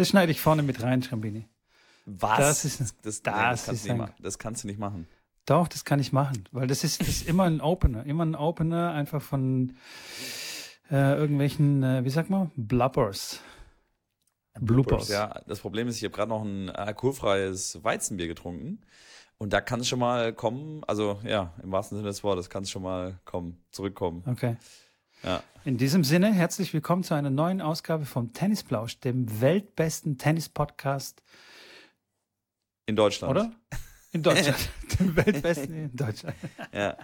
Das schneide ich vorne mit rein, Schrambini. Was? Das ist- das, das, das nee, das, ist kannst du nicht ein- machen. das kannst du nicht machen. Doch, das kann ich machen, weil das ist, das ist immer ein Opener, immer ein Opener einfach von äh, irgendwelchen, äh, wie sagt man, Blubbers. Bloopers. Ja, das Problem ist, ich habe gerade noch ein alkoholfreies Weizenbier getrunken. Und da kann es schon mal kommen, also ja, im wahrsten Sinne des Wortes kann es schon mal kommen, zurückkommen. Okay. Ja. In diesem Sinne, herzlich willkommen zu einer neuen Ausgabe vom Tennisplausch, dem weltbesten Tennis-Podcast, In Deutschland. oder? In Deutschland. dem weltbesten in Deutschland. Ja.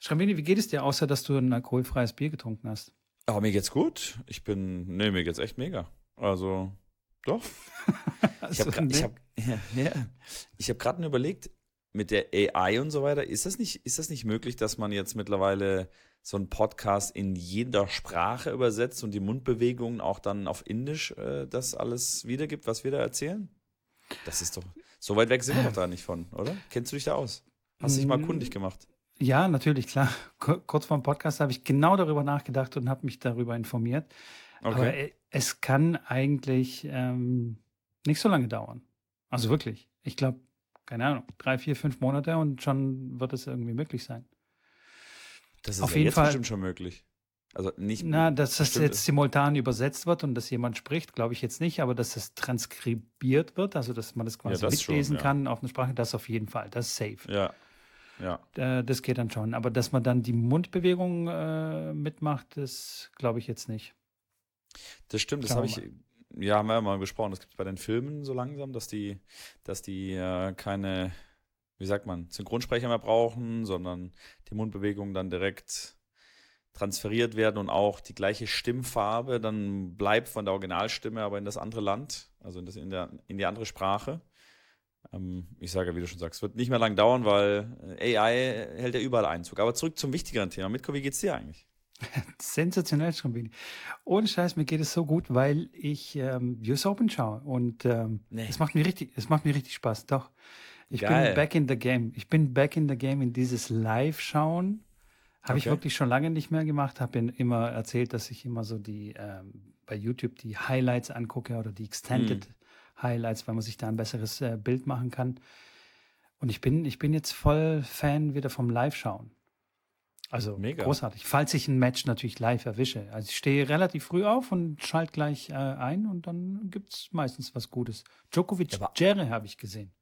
Schrambini, wie geht es dir, außer dass du ein alkoholfreies Bier getrunken hast? Aber mir geht's gut. Ich bin, nee, mir geht's echt mega. Also, doch. Ich habe Also, ich hab, ja, ja. Ich hab gerade nur überlegt, mit der AI und so weiter, ist das nicht, ist das nicht möglich, dass man jetzt mittlerweile so einen Podcast in jeder Sprache übersetzt und die Mundbewegungen auch dann auf Indisch äh, das alles wiedergibt, was wir da erzählen? Das ist doch, so weit weg sind wir doch da nicht von, oder? Kennst du dich da aus? Hast du dich mal Mm. kundig gemacht? Ja, natürlich, klar. Ku- Kurz vor dem Podcast habe ich genau darüber nachgedacht und habe mich darüber informiert. Aber äh, es kann eigentlich ähm, nicht so lange dauern. Also wirklich. Ich glaube, keine Ahnung, drei, vier, fünf Monate und schon wird es irgendwie möglich sein. Das ist auf ja jeden jetzt Fall- bestimmt schon möglich. Also nicht, Na, dass das jetzt simultan übersetzt wird und dass jemand spricht, glaube ich jetzt nicht, aber dass es transkribiert wird, also dass man das quasi das schon, mitlesen ja. kann auf eine Sprache, das auf jeden Fall. Das ist safe. ja, ja. Das geht dann schon. Aber dass man dann die Mundbewegung äh, mitmacht, das glaube ich jetzt nicht. Das stimmt, das habe ich, ja, haben wir ja mal besprochen. Das gibt es bei den Filmen so langsam, dass die, dass die äh, keine, wie sagt man, Synchronsprecher mehr brauchen, sondern die Mundbewegungen dann direkt transferiert werden und auch die gleiche Stimmfarbe dann bleibt von der Originalstimme, aber in das andere Land, also in, das, in, der, in die andere Sprache. Ähm, ich sage, ja, wie du schon sagst, es wird nicht mehr lang dauern, weil äh, AI hält ja überall Einzug. Aber zurück zum wichtigeren Thema. Mitko, wie geht's dir eigentlich? Sensationell, Schrambini. Ohne Scheiß, mir geht es so gut, weil ich ähm, US Open schaue und ähm, Nee. es macht mir richtig, es macht mir richtig Spaß. Doch, ich Geil. bin back in the game. Ich bin back in the game in dieses Live-Schauen. Habe ich Okay. wirklich schon lange nicht mehr gemacht. Habe immer erzählt, dass ich immer so die ähm, bei YouTube die Highlights angucke oder die Extended Highlights, weil man sich da ein besseres äh, Bild machen kann. Und ich bin, ich bin jetzt voll Fan wieder vom Live-Schauen. Also Mega. großartig. Falls ich ein Match natürlich live erwische. Also ich stehe relativ früh auf und schalte gleich äh, ein und dann gibt's meistens was Gutes. Djokovic Jere habe ich gesehen.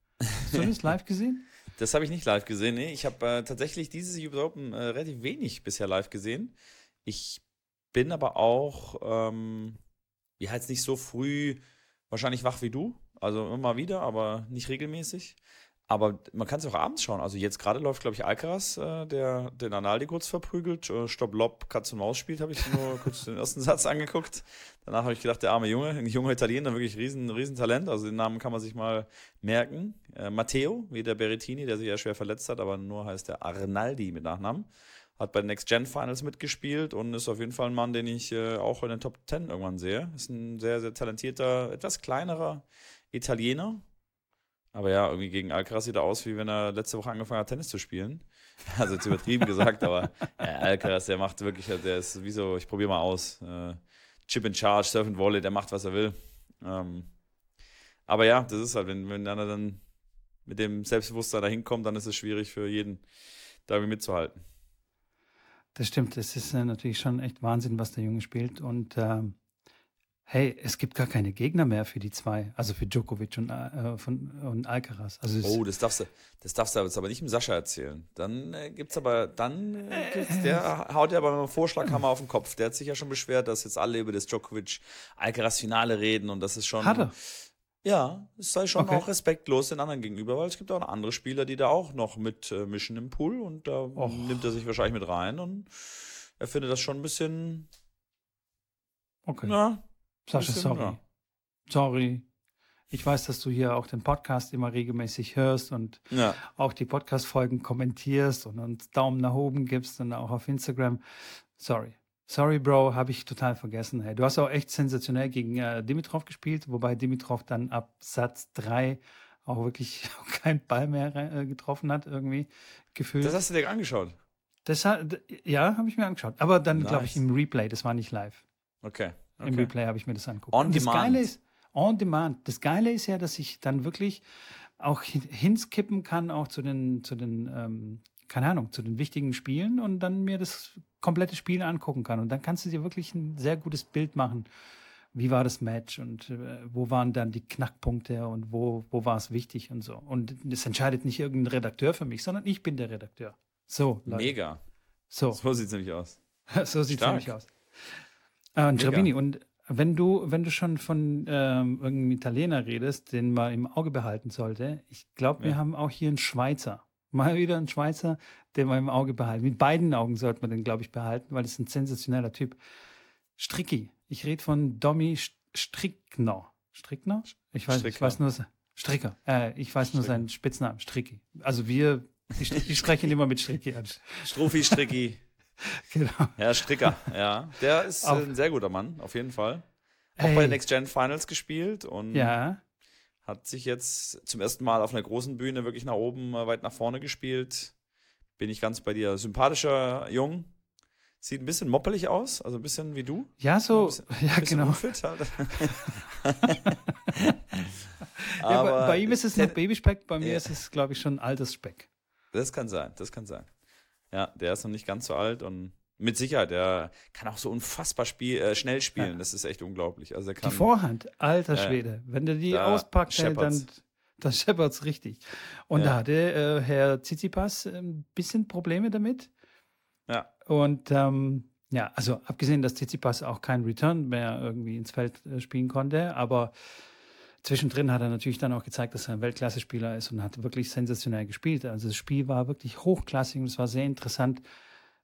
Hast du das live gesehen? Das habe ich nicht live gesehen. Nee, ich habe äh, tatsächlich dieses US Open äh, relativ wenig bisher live gesehen. Ich bin aber auch, ähm, ja, jetzt nicht so früh wahrscheinlich wach wie du. Also immer wieder, aber nicht regelmäßig. Aber man kann es auch abends schauen. Also jetzt gerade läuft, glaube ich, Alcaraz, äh, der den Analdi kurz verprügelt. Äh, Stopp, Lob, Katz und Maus spielt, habe ich nur kurz den ersten Satz angeguckt. Danach habe ich gedacht, der arme Junge, ein junger Italiener, wirklich riesen, riesen Talent. Also den Namen kann man sich mal merken. Äh, Matteo, wie der Berrettini, der sich ja schwer verletzt hat, aber nur heißt der Arnaldi mit Nachnamen. Hat bei den Next Gen Finals mitgespielt und ist auf jeden Fall ein Mann, den ich äh, auch in den Top 10 irgendwann sehe. Ist ein sehr, sehr talentierter, etwas kleinerer Italiener. Aber ja, irgendwie gegen Alcaraz sieht er aus, wie wenn er letzte Woche angefangen hat, Tennis zu spielen. Also jetzt übertrieben gesagt, aber ja, Alcaraz, der macht wirklich, der ist wie so, ich probiere mal aus. Äh, Chip in Charge, Surf and Volley, der macht, was er will. Ähm, aber ja, das ist halt, wenn, wenn einer dann mit dem Selbstbewusstsein da hinkommt, dann ist es schwierig für jeden, da irgendwie mitzuhalten. Das stimmt. Es ist äh, natürlich schon echt Wahnsinn, was der Junge spielt. Und ähm, hey, es gibt gar keine Gegner mehr für die zwei. Also für Djokovic und, äh, von, und Alcaraz. Also es, Oh, das darfst du, das darfst du jetzt aber nicht dem Sascha erzählen. Dann äh, gibt's aber, dann äh, gibt's, der haut ja aber einen Vorschlaghammer auf den Kopf. Der hat sich ja schon beschwert, dass jetzt alle über das Djokovic Alcaraz Finale reden und das ist schon. Hat er? Ja, es sei schon Okay. auch respektlos den anderen gegenüber, weil es gibt auch noch andere Spieler, die da auch noch mit äh, im Pool und da Och. nimmt er sich wahrscheinlich mit rein und er findet das schon ein bisschen, Okay. ja, Sascha, sorry. ja. Sorry. Ich weiß, dass du hier auch den Podcast immer regelmäßig hörst und ja. auch die Podcast-Folgen kommentierst und uns Daumen nach oben gibst und auch auf Instagram. Sorry. Sorry, Bro, habe ich total vergessen. Hey, du hast auch echt sensationell gegen äh, Dimitrov gespielt, wobei Dimitrov dann ab Satz drei auch wirklich keinen Ball mehr äh, getroffen hat, irgendwie gefühlt. Das hast du dir angeschaut. Das hat, ja, habe ich mir angeschaut. Aber dann, glaube ich, Nice. im Replay, das war nicht live. Okay. Im okay. Replay habe ich mir das angeguckt. On und das demand. Geile ist, on demand. Das Geile ist ja, dass ich dann wirklich auch hinskippen kann, auch zu den, zu den, ähm, keine Ahnung, zu den wichtigen Spielen und dann mir das komplette Spiel angucken kann. Und dann kannst du dir wirklich ein sehr gutes Bild machen. Wie war das Match und äh, wo waren dann die Knackpunkte und wo, wo war es wichtig und so. Und das entscheidet nicht irgendein Redakteur für mich, sondern ich bin der Redakteur. So, Leute. Mega. So. So sieht es nämlich aus. so sieht es nämlich aus. Äh, und Schrabini, und wenn du, wenn du schon von ähm, irgendeinem Italiener redest, den man im Auge behalten sollte, ich glaube, wir ja. haben auch hier einen Schweizer. Mal wieder einen Schweizer, den wir im Auge behalten. Mit beiden Augen sollte man den, glaube ich, behalten, weil das ist ein sensationeller Typ. Stricki. Ich rede von Domi Strickner. Strickner? Ich weiß, ich weiß nur Stricker. Äh, ich weiß nur seinen Spitznamen, Stricki. Also wir, ich, ich spreche ihn immer mit Stricki an. Strophi Stricki. genau. Ja, Stricker, ja. Der ist auf, ein sehr guter Mann, auf jeden Fall. Auch hey. bei den Next Gen Finals gespielt und ja. hat sich jetzt zum ersten Mal auf einer großen Bühne wirklich nach oben, äh, weit nach vorne gespielt. Bin ich ganz bei dir. Sympathischer Jung. Sieht ein bisschen moppelig aus, also ein bisschen wie du. Ja, so, bisschen, ja, genau. Unfit halt. ja, bei, bei, ihm ist es noch Babyspeck, bei mir ja. ist es, glaube ich, schon Altersspeck. Das kann sein, das kann sein. Ja, der ist noch nicht ganz so alt und mit Sicherheit, der kann auch so unfassbar spiel, äh, schnell spielen. Ja. Das ist echt unglaublich. Also kann, die Vorhand, alter Schwede. Wenn der die auspackt, hey, dann, dann scheppert's richtig. Und ja. da hatte äh, Herr Tsitsipas ein bisschen Probleme damit. Ja. Und ähm, ja, also abgesehen, dass Tsitsipas auch keinen Return mehr irgendwie ins Feld äh, spielen konnte, aber Zwischendrin hat er natürlich dann auch gezeigt, dass er ein Weltklasse-Spieler ist und hat wirklich sensationell gespielt. Also das Spiel war wirklich hochklassig und es war sehr interessant.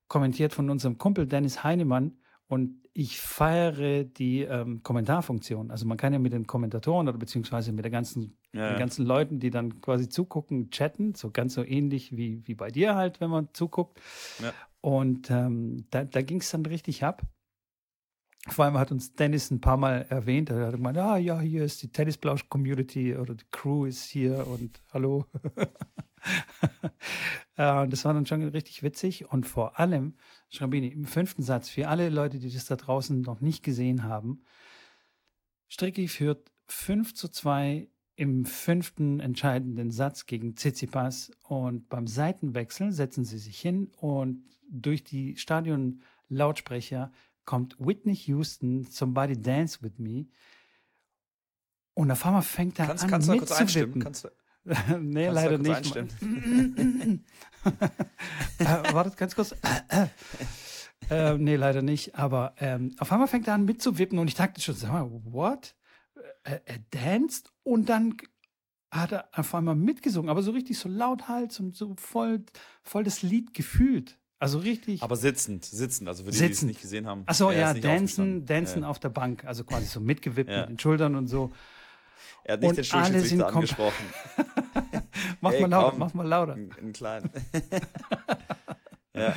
Kommentiert von unserem Kumpel Dennis Heinemann. Und ich feiere die ähm, Kommentarfunktion. Also man kann ja mit den Kommentatoren oder beziehungsweise mit der ganzen, ja, den ganzen Leuten, die dann quasi zugucken, chatten. So ganz so ähnlich wie, wie bei dir halt, wenn man zuguckt. Ja. Und ähm, da, da ging es dann richtig ab. Vor allem hat uns Dennis ein paar Mal erwähnt. Er hat gemeint, ah ja, hier ist die Tennisblausch-Community oder die Crew ist hier und hallo. und das war dann schon richtig witzig. Und vor allem, Schrambini, im fünften Satz, für alle Leute, die das da draußen noch nicht gesehen haben, Stricki führt 5 zu 2 im fünften entscheidenden Satz gegen Tsitsipas und beim Seitenwechsel setzen sie sich hin und durch die Stadion-Lautsprecher kommt Whitney Houston, Somebody Dance With Me. Und auf einmal fängt er kannst, an, kannst du kurz einstimmen? Kannst du, nee, kannst leider nicht. äh, wartet ganz kurz. äh, nee, leider nicht. Aber ähm, auf einmal fängt er an mitzuwippen und ich dachte schon, sag mal, what? Äh, er danced und dann hat er auf einmal mitgesungen, aber so richtig so lauthals und so voll, voll das Lied gefühlt. Also richtig. Aber sitzend, sitzend, also für die, die es nicht gesehen haben. Achso, ja, dancen, dancen ja. auf der Bank, also quasi so mitgewippt ja. mit den Schultern und so. Er hat nicht und den Schulschiedsrichter angesprochen. mach hey, mal lauter, komm, mach mal lauter. In, kleinen. ja.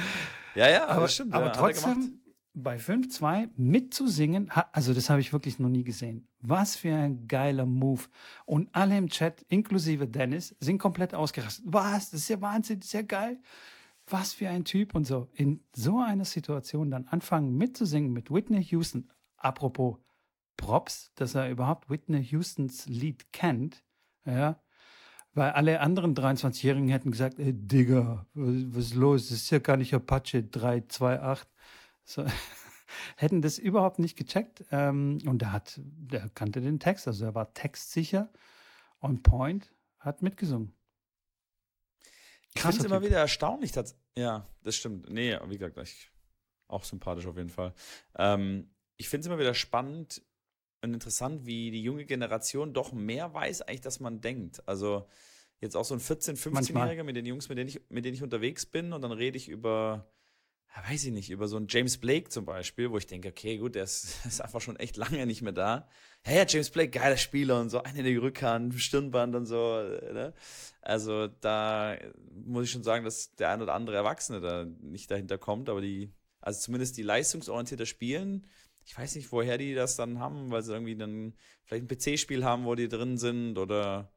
ja, ja, aber, stimmt. Aber ja, trotzdem, bei 5-2 mitzusingen, also das habe ich wirklich noch nie gesehen. Was für ein geiler Move. Und alle im Chat, inklusive Dennis, sind komplett ausgerastet. Was? Das ist ja Wahnsinn, das ist ja geil was für ein Typ und so. In so einer Situation dann anfangen mitzusingen mit Whitney Houston. Apropos Props, dass er überhaupt Whitney Houstons Lied kennt. Ja. Weil alle anderen 23-Jährigen hätten gesagt, ey, Digga, was ist los? Das ist ja gar nicht Apache 328. So, hätten das überhaupt nicht gecheckt. Ähm, und er hat, der kannte den Text, also er war textsicher, on point, hat mitgesungen. Ich finde es immer wieder erstaunlich. Dass, ja, das stimmt. Nee, wie gesagt, ich, auch sympathisch auf jeden Fall. Ähm, ich finde es immer wieder spannend und interessant, wie die junge Generation doch mehr weiß, eigentlich, dass man denkt. Also jetzt auch so ein 14-, 15-Jähriger mit den Jungs, mit denen, ich, mit denen ich unterwegs bin und dann rede ich über weiß ich nicht, über so einen James Blake zum Beispiel, wo ich denke, okay, gut, der ist, ist einfach schon echt lange nicht mehr da. Ja, ja, James Blake, geiler Spieler und so, eine in der Rückhand, Stirnband und so. Ne? Also da muss ich schon sagen, dass der ein oder andere Erwachsene da nicht dahinter kommt, aber die, also zumindest die leistungsorientierter Spielen, ich weiß nicht, woher die das dann haben, weil sie irgendwie dann vielleicht ein PC-Spiel haben, wo die drin sind oder.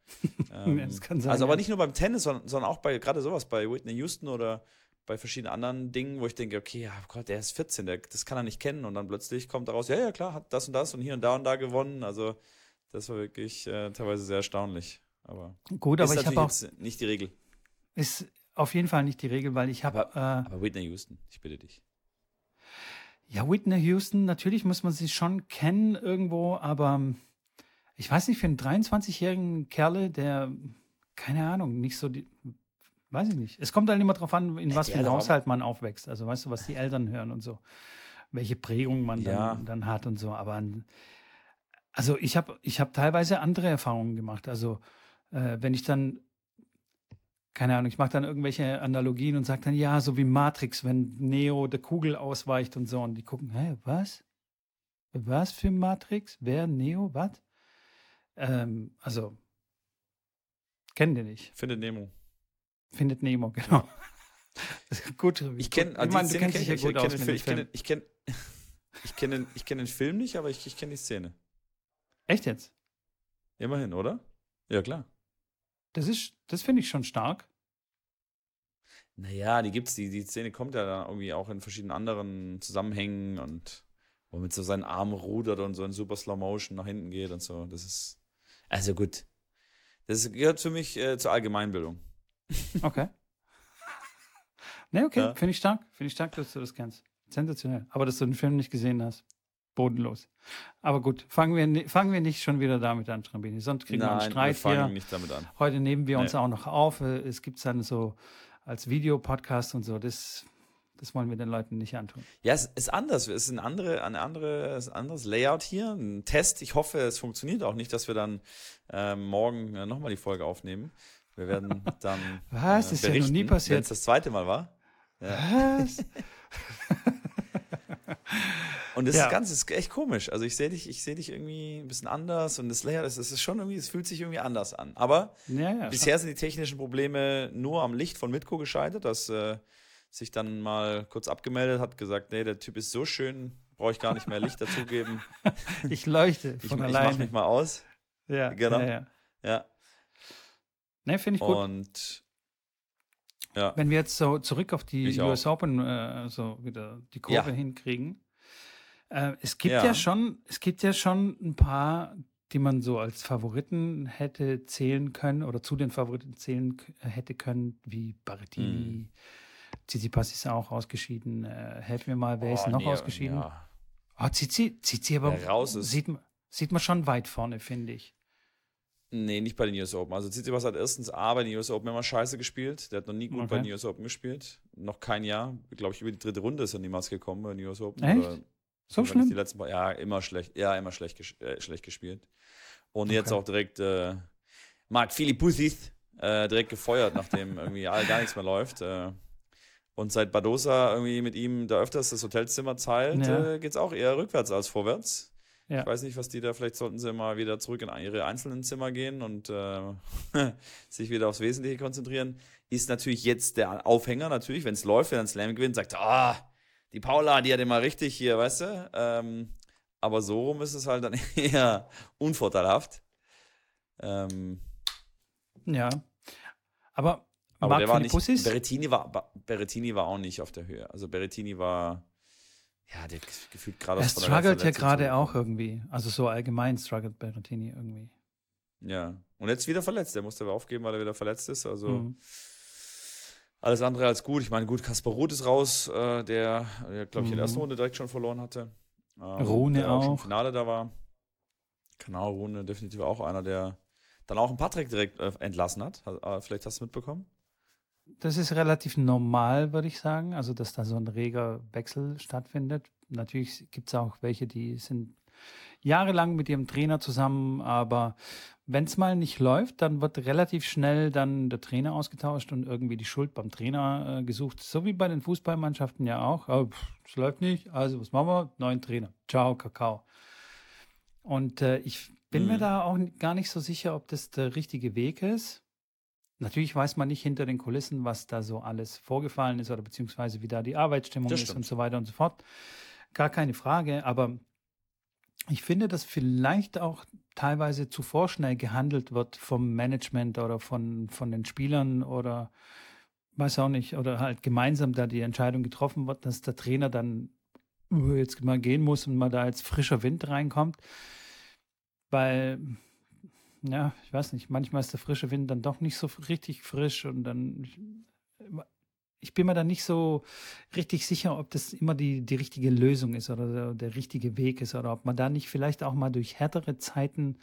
Ähm, ja, das kann sein, also aber nicht nur beim Tennis, sondern, sondern auch bei gerade sowas, bei Whitney Houston oder bei verschiedenen anderen Dingen, wo ich denke, okay, ja Gott, der ist 14, der, das kann er nicht kennen und dann plötzlich kommt daraus, ja, ja, klar, hat das und das und hier und da und da gewonnen. Also Das war wirklich äh, teilweise sehr erstaunlich. Aber Gut, ist aber ich habe auch, nicht die Regel. ist auf jeden Fall nicht die Regel, weil ich habe, äh, Aber Whitney Houston, ich bitte dich. ja, Whitney Houston, natürlich muss man sie schon kennen irgendwo, aber ähm, ich weiß nicht, für einen 23-jährigen Kerle, der, keine Ahnung, nicht so die, weiß ich nicht. Es kommt halt immer drauf an, in was für einem Haushalt man aufwächst. Also weißt du, was die Eltern hören und so. Welche Prägung man Ja. dann, dann hat und so. Aber also ich habe ich hab teilweise andere Erfahrungen gemacht. Also äh, wenn ich dann, keine Ahnung, ich mache dann irgendwelche Analogien und sage dann, ja, so wie Matrix, wenn Neo der Kugel ausweicht und so. Und die gucken, hä, was? Was für Matrix? Wer? Neo? Was? Ähm, also, kennen die nicht. Findet Nemo. Findet Nemo, genau. gut. Ich kenne, ich meine, du kennst dich ja ich, gut kenne aus ich kenne, ich kenne, ich kenne, ich kenne den Film nicht, aber ich, ich kenne die Szene. Echt jetzt? Immerhin, oder? Ja, klar. Das ist, das finde ich schon stark. Naja, die gibt's, die, die Szene kommt ja dann irgendwie auch in verschiedenen anderen Zusammenhängen und wo mit so seinen Armen rudert und so in super Slow Motion nach hinten geht und so. Das ist, also gut. Das gehört für mich äh, zur Allgemeinbildung. Okay. ne, okay, Ja. finde ich stark. Finde ich stark, dass du das kennst. Sensationell. Aber dass du den Film nicht gesehen hast. Bodenlos. Aber gut, fangen wir, fangen wir nicht schon wieder damit an, Strambini. Sonst kriegen wir einen Nein, wir Streit fangen hier. nicht damit an. Heute nehmen wir uns Nee. auch noch auf. Äh, Es gibt es dann so als Videopodcast und so. Das, das wollen wir den Leuten nicht antun. Ja, es ist anders. Es ist ein, andere, eine andere, ein anderes Layout hier, ein Test. Ich hoffe, es funktioniert auch nicht, dass wir dann ähm, morgen äh, nochmal die Folge aufnehmen. Wir werden dann. Was? Ist ja noch nie passiert. Wenn es das zweite Mal war. Ja. Was? Und das Ja. Ganze ist echt komisch. Also ich sehe dich, ich sehe dich irgendwie ein bisschen anders und das Layout, das ist schon irgendwie, es fühlt sich irgendwie anders an. Aber ja, bisher sind die technischen Probleme nur am Licht von Mitko gescheitert, dass äh, sich dann mal kurz abgemeldet hat, gesagt, nee, der Typ ist so schön, brauche ich gar nicht mehr Licht dazugeben. Ich leuchte Ich, von ich mach alleine. mich mal aus. ja, genau. Ja, ja. Ne, finde ich gut. Und ja, Wenn wir jetzt so zurück auf die Ich US Open äh, so wieder die Kurve Ja. hinkriegen. Äh, es gibt ja. Ja. schon, es gibt ja schon ein paar, die man so als Favoriten hätte zählen können oder zu den Favoriten zählen k- hätte können, wie Barrettini. Tsitsipas ist auch ausgeschieden. Äh, helf mir mal, wer ist Oh, noch nee, ausgeschieden? Ja. Oh, Tsizi, Tsizi aber raus ist. Sieht, sieht man schon weit vorne, finde ich. Nee, nicht bei den US Open. Also Tsitsipas hat erstens A bei den US Open immer scheiße gespielt. Der hat noch nie gut bei Okay. den US Open gespielt. Noch kein Jahr. Glaube ich, über die dritte Runde ist er niemals gekommen bei den US Open. Echt? Oder So schlimm? Die letzten paar, ja, immer schlecht. Ja, immer schlecht, ges äh, schlecht gespielt. Und jetzt Okay. auch direkt äh, Marc Philippoussis äh, direkt gefeuert, nachdem irgendwie gar nichts mehr läuft. Äh, und seit Badosa irgendwie mit ihm da öfters das Hotelzimmer teilt, Ja. äh, geht es auch eher rückwärts als vorwärts. Ja. Ich weiß nicht, was die da, vielleicht sollten sie mal wieder zurück in ihre einzelnen Zimmer gehen und äh, sich wieder aufs Wesentliche konzentrieren. Ist natürlich jetzt der Aufhänger, natürlich, wenn es läuft, wenn einen Slam gewinnt, sagt, ah, die Paula, die hat immer richtig hier, weißt du? Ähm, aber so rum ist es halt dann eher unvorteilhaft. Ähm, Ja. Aber, aber Marc der war nicht? Berrettini war, Berrettini war auch nicht auf der Höhe. Also Berrettini war, ja, der hat gefühlt gerade Er struggelt ja gerade auch irgendwie. Also so allgemein struggelt Berrettini irgendwie. Ja. Und jetzt wieder verletzt. Der musste aber aufgeben, weil er wieder verletzt ist. Also Mhm. alles andere als gut. Ich meine, gut, Kaspar Ruth ist raus, äh, der, der glaube ich, in der ersten Mhm. Runde direkt schon verloren hatte. Ähm, Rune der schon im auch. Finale da war. Genau, Rune definitiv auch einer, der dann auch einen Patrick direkt äh, entlassen hat. Ha- äh, Vielleicht hast du mitbekommen. Das ist relativ normal, würde ich sagen. Also, dass da so ein reger Wechsel stattfindet. Natürlich gibt es auch welche, die sind jahrelang mit ihrem Trainer zusammen, aber wenn es mal nicht läuft, dann wird relativ schnell dann der Trainer ausgetauscht und irgendwie die Schuld beim Trainer äh, gesucht. So wie bei den Fußballmannschaften ja auch. Oh, es läuft nicht, also was machen wir? Neuen Trainer. Ciao, Kakao. Und äh, ich bin mir Mhm. da auch gar nicht so sicher, ob das der richtige Weg ist. Natürlich weiß man nicht hinter den Kulissen, was da so alles vorgefallen ist oder beziehungsweise wie da die Arbeitsstimmung Das ist stimmt. und so weiter und so fort. Gar keine Frage, aber ich finde, dass vielleicht auch teilweise zu vorschnell gehandelt wird vom Management oder von, von den Spielern oder weiß auch nicht, oder halt gemeinsam da die Entscheidung getroffen wird, dass der Trainer dann jetzt mal gehen muss und mal da als frischer Wind reinkommt. weil, ja, ich weiß nicht, manchmal ist der frische Wind dann doch nicht so richtig frisch und dann, ich bin mir da nicht so richtig sicher, ob das immer die, die richtige Lösung ist oder der, der richtige Weg ist oder ob man da nicht vielleicht auch mal durch härtere Zeiten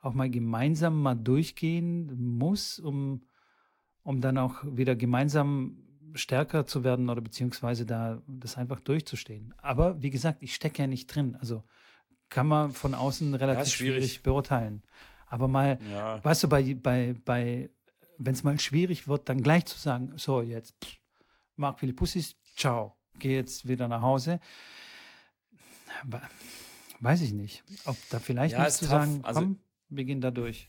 auch mal gemeinsam mal durchgehen muss, um, um dann auch wieder gemeinsam stärker zu werden oder beziehungsweise da das einfach durchzustehen. Aber wie gesagt, ich stecke ja nicht drin. Also kann man von außen relativ schwierig. schwierig. beurteilen. Aber mal, ja. weißt du, bei, bei, bei, wenn es mal schwierig wird, dann gleich zu sagen, so jetzt, pff, Marc Philippussis, ciao, geh jetzt wieder nach Hause. Weiß ich nicht. Ob da vielleicht ja, nicht zu tough. sagen, also komm, also, wir gehen da durch.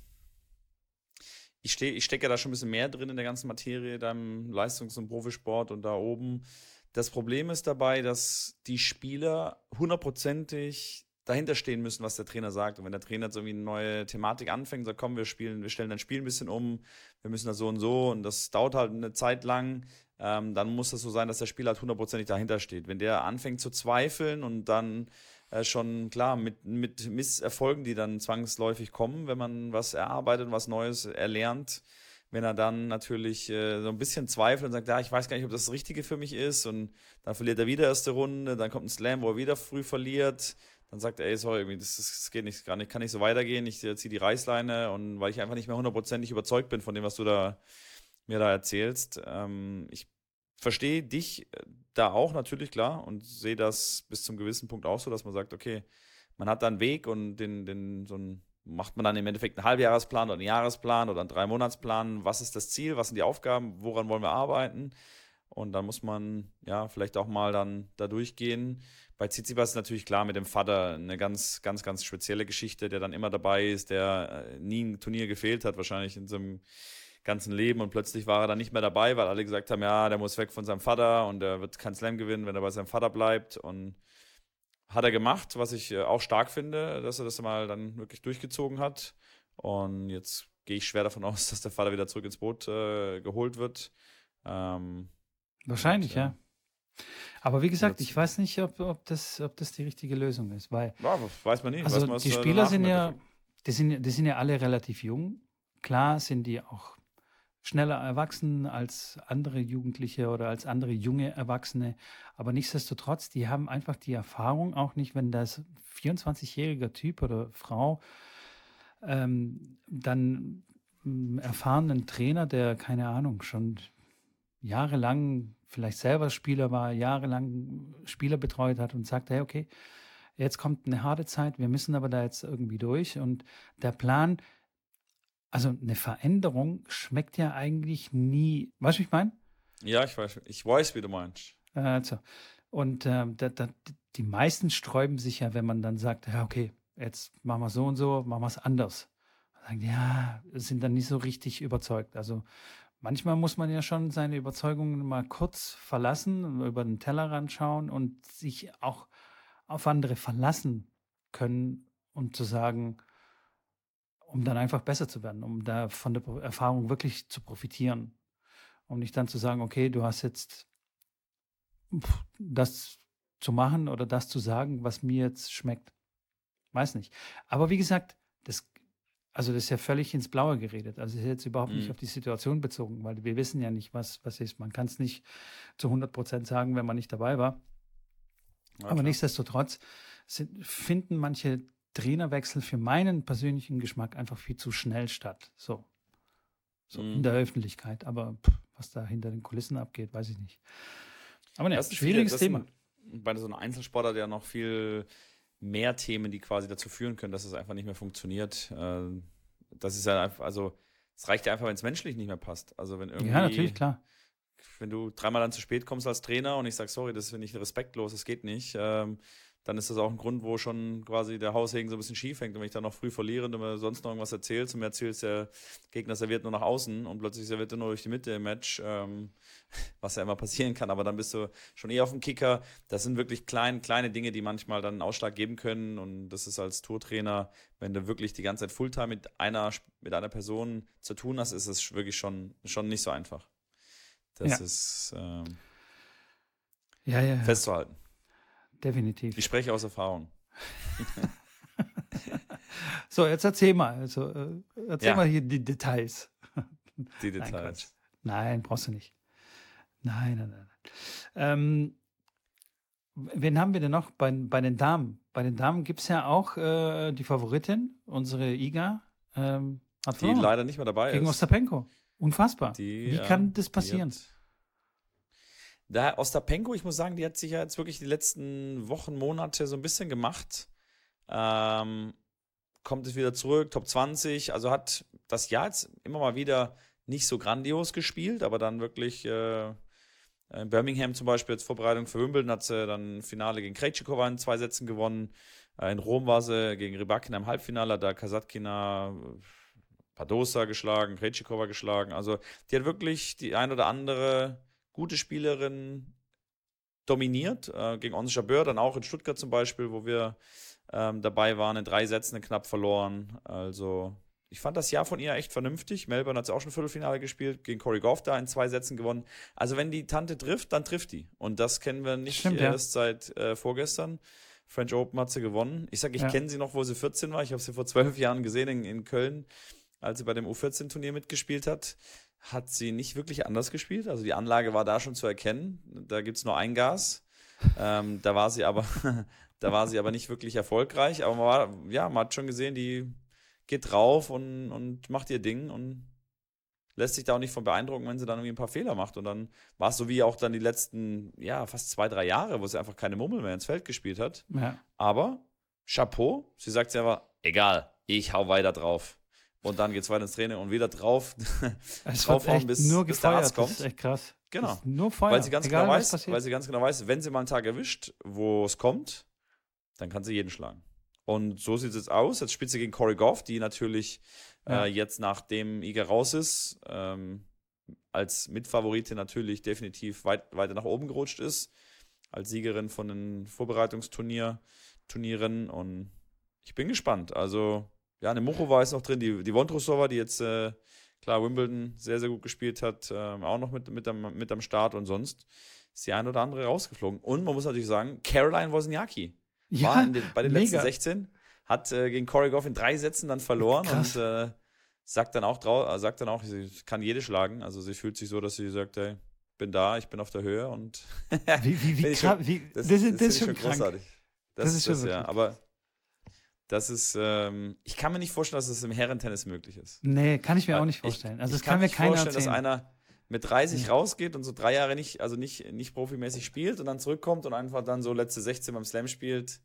Ich, steh, ich stecke da schon ein bisschen mehr drin in der ganzen Materie, da im Leistungs- und Profisport und da oben. Das Problem ist dabei, dass die Spieler hundertprozentig dahinter stehen müssen, was der Trainer sagt. Und wenn der Trainer jetzt irgendwie eine neue Thematik anfängt, sagt, komm, wir spielen, wir stellen dein Spiel ein bisschen um, wir müssen das so und so und das dauert halt eine Zeit lang, ähm, dann muss das so sein, dass der Spieler halt hundertprozentig dahinter steht. Wenn der anfängt zu zweifeln und dann äh, schon klar mit, mit Misserfolgen, die dann zwangsläufig kommen, wenn man was erarbeitet, was Neues erlernt, wenn er dann natürlich äh, so ein bisschen zweifelt und sagt, ja, ich weiß gar nicht, ob das das Richtige für mich ist und dann verliert er wieder erste Runde, dann kommt ein Slam, wo er wieder früh verliert, dann sagt er, ey, sorry, das, das geht nicht, gar nicht, kann nicht so weitergehen, ich ziehe die Reißleine und weil ich einfach nicht mehr hundertprozentig überzeugt bin von dem, was du da mir da erzählst. Ähm, ich verstehe dich äh, da auch natürlich klar und sehe das bis zum gewissen Punkt auch so, dass man sagt, okay, man hat da einen Weg und den, den, so ein, macht man dann im Endeffekt einen Halbjahresplan oder einen Jahresplan oder einen Dreimonatsplan. Was ist das Ziel? Was sind die Aufgaben? Woran wollen wir arbeiten? Und dann muss man ja vielleicht auch mal dann da durchgehen. Bei Tsitsipas ist natürlich klar mit dem Vater eine ganz, ganz, ganz spezielle Geschichte, der dann immer dabei ist, der äh, nie ein Turnier gefehlt hat, wahrscheinlich in seinem ganzen Leben und plötzlich war er dann nicht mehr dabei, weil alle gesagt haben, ja, der muss weg von seinem Vater und er wird kein Slam gewinnen, wenn er bei seinem Vater bleibt und hat er gemacht, was ich äh, auch stark finde, dass er das mal dann wirklich durchgezogen hat und jetzt gehe ich schwer davon aus, dass der Vater wieder zurück ins Boot äh, geholt wird. Ähm, Wahrscheinlich, ja. Aber wie gesagt, ich weiß nicht, ob, ob, das, ob das die richtige Lösung ist, weil. Ja, weiß man nicht. Also man, die Spieler sind ja, die sind, die sind ja alle relativ jung. Klar sind die auch schneller erwachsen als andere Jugendliche oder als andere junge Erwachsene. Aber nichtsdestotrotz, die haben einfach die Erfahrung, auch nicht, wenn das 24-jähriger Typ oder Frau ähm, dann erfahrenen Trainer, der, keine Ahnung, schon jahrelang vielleicht selber Spieler war, jahrelang Spieler betreut hat und sagt, hey, okay, jetzt kommt eine harte Zeit, wir müssen aber da jetzt irgendwie durch. Und der Plan, also eine Veränderung schmeckt ja eigentlich nie. Weißt du, wie ich meine? Ja, ich weiß, ich weiß, wie du meinst. Also, und äh, da, da, die meisten sträuben sich ja, wenn man dann sagt, ja, okay, jetzt machen wir so und so, machen wir es anders. Sagen, ja, sind dann nicht so richtig überzeugt. Also manchmal muss man ja schon seine Überzeugungen mal kurz verlassen, über den Tellerrand schauen und sich auch auf andere verlassen können und zu sagen, um dann einfach besser zu werden, um da von der Erfahrung wirklich zu profitieren. Um nicht dann zu sagen, okay, du hast jetzt das zu machen oder das zu sagen, was mir jetzt schmeckt. Weiß nicht. Aber wie gesagt, das also das ist ja völlig ins Blaue geredet. Also ist jetzt überhaupt mhm. nicht auf die Situation bezogen, weil wir wissen ja nicht, was, was ist. Man kann es nicht zu 100 Prozent sagen, wenn man nicht dabei war. Ja, Aber klar. nichtsdestotrotz sind, finden manche Trainerwechsel für meinen persönlichen Geschmack einfach viel zu schnell statt. So. So mhm. in der Öffentlichkeit. Aber pff, was da hinter den Kulissen abgeht, weiß ich nicht. Aber ne, schwieriges viele, Thema. Bei so einem Einzelsportler, der noch viel mehr Themen, die quasi dazu führen können, dass es einfach nicht mehr funktioniert. Äh, das ist ja einfach, also es reicht ja einfach, wenn es menschlich nicht mehr passt. Also wenn irgendwie. Ja, natürlich, klar. Wenn du dreimal dann zu spät kommst als Trainer und ich sage, sorry, das finde ich respektlos, das geht nicht. Ähm, dann ist das auch ein Grund, wo schon quasi der Haushegen so ein bisschen schief hängt. Und wenn ich dann noch früh verliere und mir sonst noch irgendwas erzählst und mir erzählst, der Gegner serviert nur nach außen und plötzlich serviert er nur durch die Mitte im Match, ähm, was ja immer passieren kann, aber dann bist du schon eher auf dem Kicker. Das sind wirklich klein, kleine Dinge, die manchmal dann einen Ausschlag geben können. Und das ist als Tourtrainer, wenn du wirklich die ganze Zeit Fulltime mit einer, mit einer Person zu tun hast, ist es wirklich schon, schon nicht so einfach. Das ja. ist ähm, ja, ja, festzuhalten definitiv. Ich spreche aus Erfahrung. So, jetzt erzähl mal. Also, äh, erzähl Ja. mal hier die Details. Die Nein, Details. Quatsch. Nein, brauchst du nicht. Nein, nein, nein. nein. Ähm, wen haben wir denn noch bei, bei den Damen? Bei den Damen gibt es ja auch äh, die Favoritin, unsere Iga, ähm, die leider nicht mehr dabei gegen ist. Ostapenko. Unfassbar. Die, Wie kann das die passieren? Da Ostapenko, ich muss sagen, die hat sich ja jetzt wirklich die letzten Wochen, Monate so ein bisschen gemacht. Ähm, kommt es wieder zurück, Top 20. Also hat das Jahr jetzt immer mal wieder nicht so grandios gespielt, aber dann wirklich äh, in Birmingham zum Beispiel als Vorbereitung für Wimbledon hat sie dann Finale gegen Krejcikova in zwei Sätzen gewonnen. Äh, in Rom war sie gegen Rybakina im Halbfinale, da Kasatkina, äh, Padosa geschlagen, Krejcikova geschlagen. Also die hat wirklich die ein oder andere gute Spielerin dominiert. Äh, gegen Ons Jabeur, dann auch in Stuttgart zum Beispiel, wo wir ähm, dabei waren, in drei Sätzen knapp verloren. Also ich fand das Jahr von ihr echt vernünftig. Melbourne hat sie auch schon Viertelfinale gespielt, gegen Corey Goff da in zwei Sätzen gewonnen. Also wenn die Tante trifft, dann trifft die. Und das kennen wir nicht Stimmt, ja. erst seit äh, vorgestern. French Open hat sie gewonnen. Ich sage, ich Ja. kenne sie noch, wo sie 14 war. Ich habe sie vor zwölf Jahren gesehen in, in Köln, als sie bei dem U14-Turnier mitgespielt hat. Hat sie nicht wirklich anders gespielt. Also die Anlage war da schon zu erkennen. Da gibt es nur ein Gas. Ähm, da war sie aber, da war sie aber nicht wirklich erfolgreich. Aber man war, ja, man hat schon gesehen, die geht drauf und, und macht ihr Ding und lässt sich da auch nicht von beeindrucken, wenn sie dann irgendwie ein paar Fehler macht. Und dann war es so wie auch dann die letzten, ja, fast zwei, drei Jahre, wo sie einfach keine Mummel mehr ins Feld gespielt hat. Ja. Aber Chapeau, sie sagt selber, egal, ich hau weiter drauf. Und dann geht's weiter ins Training und wieder drauf. Es Draufhauen, bis- nur bis der. Arzt Das ist kommt. echt krass. Genau. Nur Feuer. weil sie ganz Egal, genau weiß, passiert. weil sie ganz genau weiß, wenn sie mal einen Tag erwischt, wo es kommt, dann kann sie jeden schlagen. Und so sieht es jetzt aus. Jetzt spielt sie gegen Corey Goff, die natürlich Ja. äh, jetzt nachdem Iga raus ist, ähm, als Mitfavoritin natürlich definitiv weit, weiter nach oben gerutscht ist. Als Siegerin von den Vorbereitungsturnier, Turnieren. Und ich bin gespannt. Also, ja, eine Muchova ist noch drin, die, die Vondrusova, die jetzt äh, klar Wimbledon sehr, sehr gut gespielt hat, ähm, auch noch mit, mit, am, mit am Start und sonst ist die ein oder andere rausgeflogen. Und man muss natürlich sagen, Caroline Wozniacki ja, war in den, bei den letzten mega. 16, hat äh, gegen Corey Goff in drei Sätzen dann verloren Krass. und äh, sagt dann auch drau äh, sagt dann auch, sie kann jede schlagen. Also sie fühlt sich so, dass sie sagt, hey, bin da, ich bin auf der Höhe und Wie, wie, wie, schon- wie, das, das, ist- das ist schon ich krank. Das, Das ist schon das, ja. Aber das ist, ähm, ich kann mir nicht vorstellen, dass es im Herrentennis möglich ist. Nee, kann ich mir auch nicht ich- vorstellen. Also, ich das kann mir nicht keiner vorstellen, erzählen. dass einer mit 30 Nee. rausgeht und so drei Jahre nicht, also nicht, nicht profimäßig spielt und dann zurückkommt und einfach dann so letzte 16 beim Slam spielt.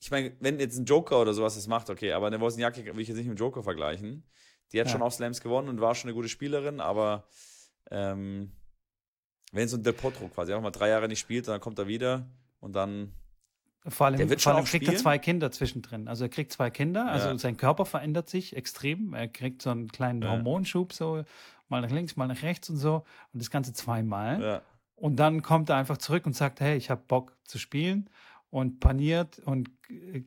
Ich meine, wenn jetzt ein Joker oder sowas das macht, okay, aber eine Wozniacki will ich jetzt nicht mit dem Joker vergleichen. Die hat Ja. schon auch Slams gewonnen und war schon eine gute Spielerin, aber ähm, wenn so ein Del Potro quasi einfach mal drei Jahre nicht spielt und dann kommt er wieder und dann Vor allem, vor allem kriegt er spielen. zwei Kinder zwischendrin. Also er kriegt zwei Kinder, also Ja. sein Körper verändert sich extrem. Er kriegt so einen kleinen Ja. Hormonschub, so mal nach links, mal nach rechts und so. Und das Ganze zweimal. ja, Und dann kommt er einfach zurück und sagt, hey, ich habe Bock zu spielen und paniert und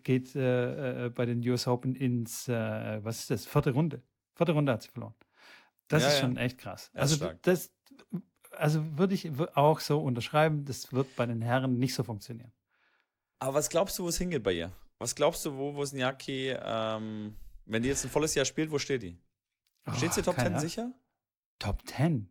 geht äh, äh, bei den US Open ins, äh, was ist das, vierte Runde. Vierte Runde hat sie verloren. Das Ja, ist schon echt krass. Er Also stark. das, also würde ich auch so unterschreiben, das wird bei den Herren nicht so funktionieren. Aber was glaubst du, wo es hingeht bei ihr? Was glaubst du, wo Wozniacki, ähm, wenn die jetzt ein volles Jahr spielt, wo steht die? Steht sie Oh, Top 10 Ahnung. sicher? Top 10?